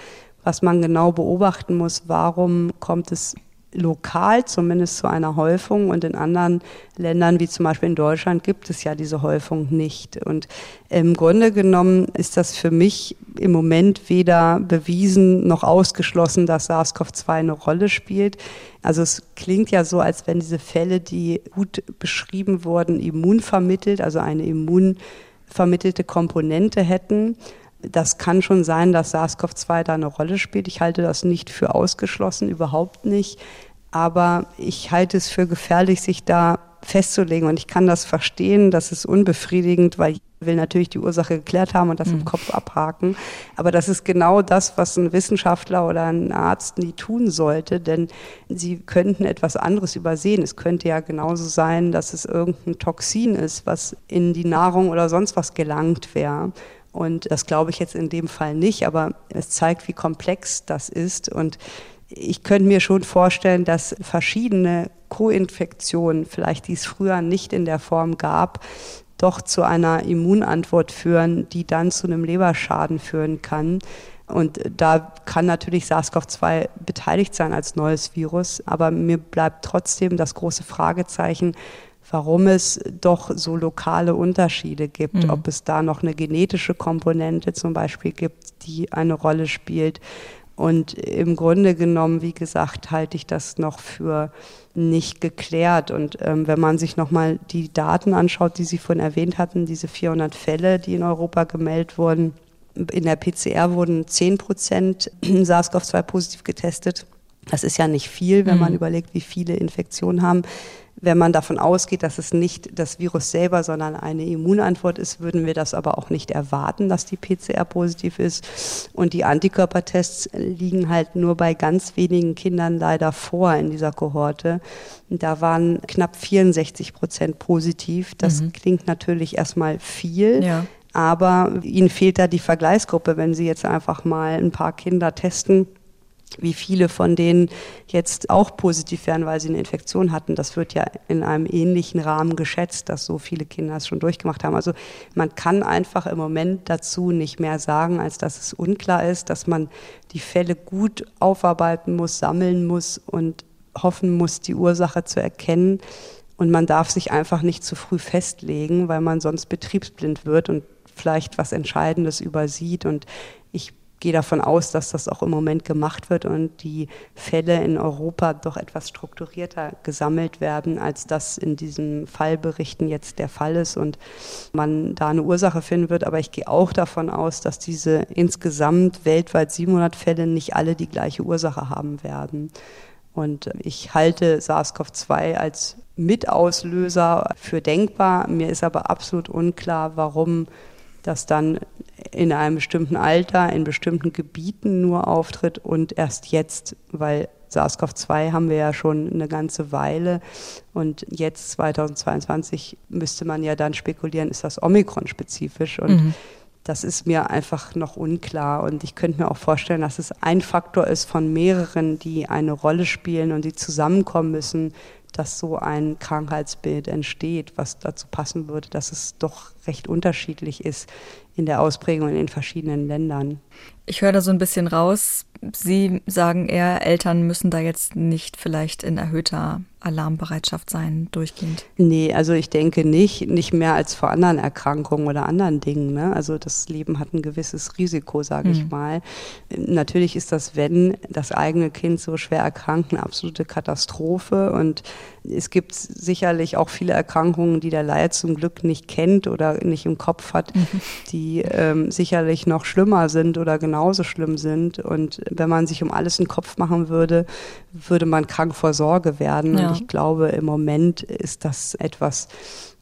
was man genau beobachten muss. Warum kommt es lokal zumindest zu einer Häufung und in anderen Ländern wie zum Beispiel in Deutschland gibt es ja diese Häufung nicht. Und im Grunde genommen ist das für mich im Moment weder bewiesen noch ausgeschlossen, dass SARS-CoV-2 eine Rolle spielt. Also es klingt ja so, als wenn diese Fälle, die gut beschrieben wurden, immunvermittelt, also eine immunvermittelte Komponente hätten. Das kann schon sein, dass SARS-CoV-2 da eine Rolle spielt. Ich halte das nicht für ausgeschlossen, überhaupt nicht. Aber ich halte es für gefährlich, sich da festzulegen. Und ich kann das verstehen, das ist unbefriedigend, weil ich will natürlich die Ursache geklärt haben und das mhm. im Kopf abhaken. Aber das ist genau das, was ein Wissenschaftler oder ein Arzt nie tun sollte, denn sie könnten etwas anderes übersehen. Es könnte ja genauso sein, dass es irgendein Toxin ist, was in die Nahrung oder sonst was gelangt wäre. Und das glaube ich jetzt in dem Fall nicht, aber es zeigt, wie komplex das ist. Und ich könnte mir schon vorstellen, dass verschiedene Co-Infektionen, vielleicht die es früher nicht in der Form gab, doch zu einer Immunantwort führen, die dann zu einem Leberschaden führen kann. Und da kann natürlich SARS-CoV-2 beteiligt sein als neues Virus, aber mir bleibt trotzdem das große Fragezeichen, warum es doch so lokale Unterschiede gibt, mhm. ob es da noch eine genetische Komponente zum Beispiel gibt, die eine Rolle spielt. Und im Grunde genommen, wie gesagt, halte ich das noch für nicht geklärt. Und ähm, wenn man sich nochmal die Daten anschaut, die Sie vorhin erwähnt hatten, diese 400 Fälle, die in Europa gemeldet wurden, in der PCR wurden 10 Prozent SARS-CoV-2 positiv getestet. Das ist ja nicht viel, wenn man mhm. überlegt, wie viele Infektionen haben. Wenn man davon ausgeht, dass es nicht das Virus selber, sondern eine Immunantwort ist, würden wir das aber auch nicht erwarten, dass die PCR positiv ist. Und die Antikörpertests liegen halt nur bei ganz wenigen Kindern leider vor in dieser Kohorte. Da waren knapp 64 Prozent positiv. Das mhm. klingt natürlich erstmal viel. Ja. Aber ihnen fehlt da die Vergleichsgruppe, wenn sie jetzt einfach mal ein paar Kinder testen wie viele von denen jetzt auch positiv werden, weil sie eine Infektion hatten. Das wird ja in einem ähnlichen Rahmen geschätzt, dass so viele Kinder es schon durchgemacht haben. Also man kann einfach im Moment dazu nicht mehr sagen, als dass es unklar ist, dass man die Fälle gut aufarbeiten muss, sammeln muss und hoffen muss, die Ursache zu erkennen. Und man darf sich einfach nicht zu früh festlegen, weil man sonst betriebsblind wird und vielleicht was Entscheidendes übersieht. Und ich gehe davon aus, dass das auch im Moment gemacht wird und die Fälle in Europa doch etwas strukturierter gesammelt werden, als das in diesen Fallberichten jetzt der Fall ist und man da eine Ursache finden wird. Aber ich gehe auch davon aus, dass diese insgesamt weltweit 700 Fälle nicht alle die gleiche Ursache haben werden. Und ich halte SARS-CoV-2 als Mitauslöser für denkbar. Mir ist aber absolut unklar, warum das dann in einem bestimmten Alter, in bestimmten Gebieten nur auftritt und erst jetzt, weil SARS-CoV-2 haben wir ja schon eine ganze Weile und jetzt 2022 müsste man ja dann spekulieren, ist das Omikron-spezifisch und mhm. das ist mir einfach noch unklar und ich könnte mir auch vorstellen, dass es ein Faktor ist von mehreren, die eine Rolle spielen und die zusammenkommen müssen, dass so ein Krankheitsbild entsteht, was dazu passen würde, dass es doch recht unterschiedlich ist in der Ausprägung in den verschiedenen Ländern. Ich höre da so ein bisschen raus. Sie sagen eher, Eltern müssen da jetzt nicht vielleicht in erhöhter Alarmbereitschaft sein, durchgehend. Nee, also ich denke nicht, nicht mehr als vor anderen Erkrankungen oder anderen Dingen. Ne? Also das Leben hat ein gewisses Risiko, sage mhm. ich mal. Natürlich ist das, wenn das eigene Kind so schwer erkrankt, eine absolute Katastrophe. Und es gibt sicherlich auch viele Erkrankungen, die der Laie zum Glück nicht kennt oder nicht im Kopf hat, mhm. die ähm, sicherlich noch schlimmer sind oder genauso schlimm sind. Und wenn man sich um alles einen Kopf machen würde, würde man krank vor Sorge werden. Ja. Und ich glaube, im Moment ist das etwas,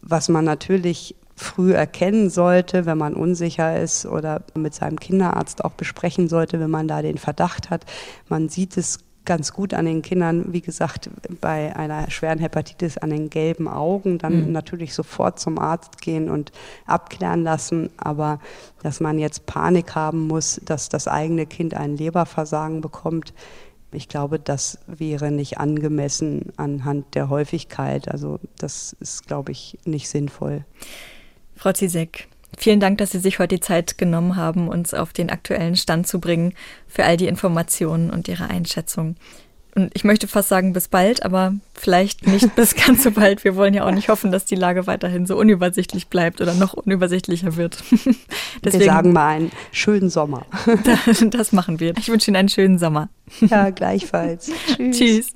was man natürlich früh erkennen sollte, wenn man unsicher ist oder mit seinem Kinderarzt auch besprechen sollte, wenn man da den Verdacht hat. Man sieht es ganz gut an den Kindern, wie gesagt, bei einer schweren Hepatitis an den gelben Augen, dann mhm. natürlich sofort zum Arzt gehen und abklären lassen. Aber dass man jetzt Panik haben muss, dass das eigene Kind ein Leberversagen bekommt, ich glaube, das wäre nicht angemessen anhand der Häufigkeit. Also das ist, glaube ich, nicht sinnvoll. Frau Zizek, Vielen Dank, dass Sie sich heute die Zeit genommen haben, uns auf den aktuellen Stand zu bringen, für all die Informationen und Ihre Einschätzung. Und ich möchte fast sagen, bis bald, aber vielleicht nicht bis ganz so bald. Wir wollen ja auch nicht hoffen, dass die Lage weiterhin so unübersichtlich bleibt oder noch unübersichtlicher wird. Deswegen, wir sagen mal einen schönen Sommer. das machen wir. Ich wünsche Ihnen einen schönen Sommer. Ja, gleichfalls. Tschüss. Tschüss.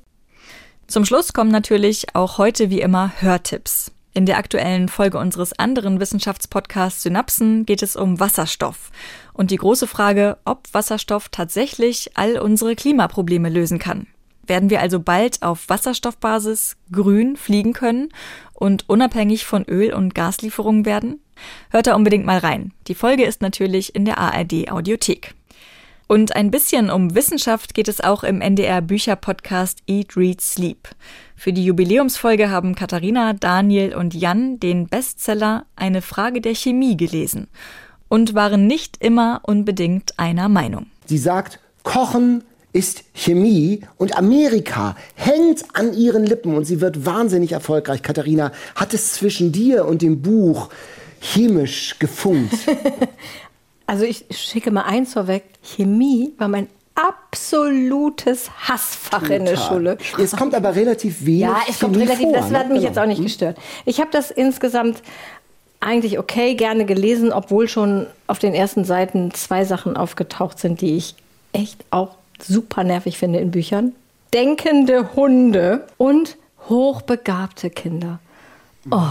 Zum Schluss kommen natürlich auch heute wie immer Hörtipps. In der aktuellen Folge unseres anderen Wissenschaftspodcasts Synapsen geht es um Wasserstoff und die große Frage, ob Wasserstoff tatsächlich all unsere Klimaprobleme lösen kann. Werden wir also bald auf Wasserstoffbasis grün fliegen können und unabhängig von Öl- und Gaslieferungen werden? Hört da unbedingt mal rein. Die Folge ist natürlich in der ARD Audiothek. Und ein bisschen um Wissenschaft geht es auch im NDR Bücher-Podcast Eat, Read, Sleep. Für die Jubiläumsfolge haben Katharina, Daniel und Jan den Bestseller Eine Frage der Chemie gelesen und waren nicht immer unbedingt einer Meinung. Sie sagt, Kochen ist Chemie und Amerika hängt an ihren Lippen und sie wird wahnsinnig erfolgreich. Katharina, hat es zwischen dir und dem Buch chemisch gefunkt? Also ich schicke mal eins vorweg. Chemie war mein absolutes Hassfach Total. in der Schule. Es kommt aber relativ wenig. Ja, es kommt relativ, vor, das ne? hat mich genau. jetzt auch nicht gestört. Ich habe das insgesamt eigentlich okay gerne gelesen, obwohl schon auf den ersten Seiten zwei Sachen aufgetaucht sind, die ich echt auch super nervig finde in Büchern. Denkende Hunde und hochbegabte Kinder. Oh.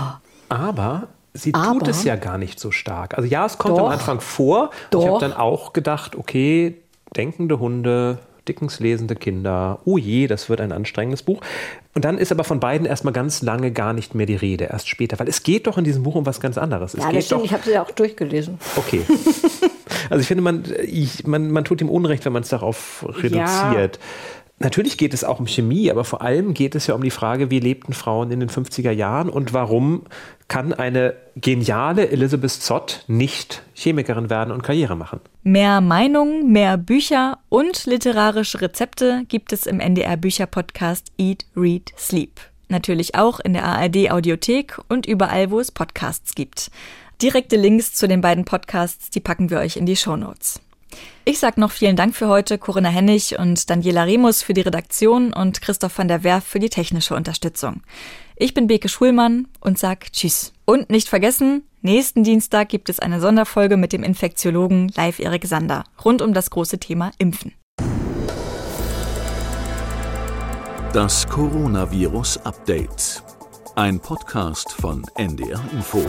Aber sie Aber, tut es ja gar nicht so stark. Also ja, es kommt doch, am Anfang vor. Doch. Ich habe dann auch gedacht, okay, denkende Hunde, Dickens lesende Kinder. Oh je, das wird ein anstrengendes Buch. Und dann ist aber von beiden erstmal ganz lange gar nicht mehr die Rede, erst später. Weil es geht doch in diesem Buch um was ganz anderes. Es ja, das stimmt, doch, ich habe sie ja auch durchgelesen. Okay. also ich finde, man, ich, man, man tut ihm Unrecht, wenn man es darauf reduziert. Ja. Natürlich geht es auch um Chemie, aber vor allem geht es ja um die Frage, wie lebten Frauen in den 50er Jahren und warum kann eine geniale Elizabeth Zott nicht Chemikerin werden und Karriere machen. Mehr Meinungen, mehr Bücher und literarische Rezepte gibt es im NDR Bücherpodcast Eat, Read, Sleep. Natürlich auch in der ARD Audiothek und überall, wo es Podcasts gibt. Direkte Links zu den beiden Podcasts, die packen wir euch in die Show Notes. Ich sage noch vielen Dank für heute, Corinna Hennig und Daniela Remus für die Redaktion und Christoph van der Werf für die technische Unterstützung. Ich bin Beke Schulmann und sag Tschüss. Und nicht vergessen, Nächsten Dienstag gibt es eine Sonderfolge mit dem Infektiologen Live Erik Sander rund um das große Thema Impfen. Das Coronavirus Update. Ein Podcast von NDR Info.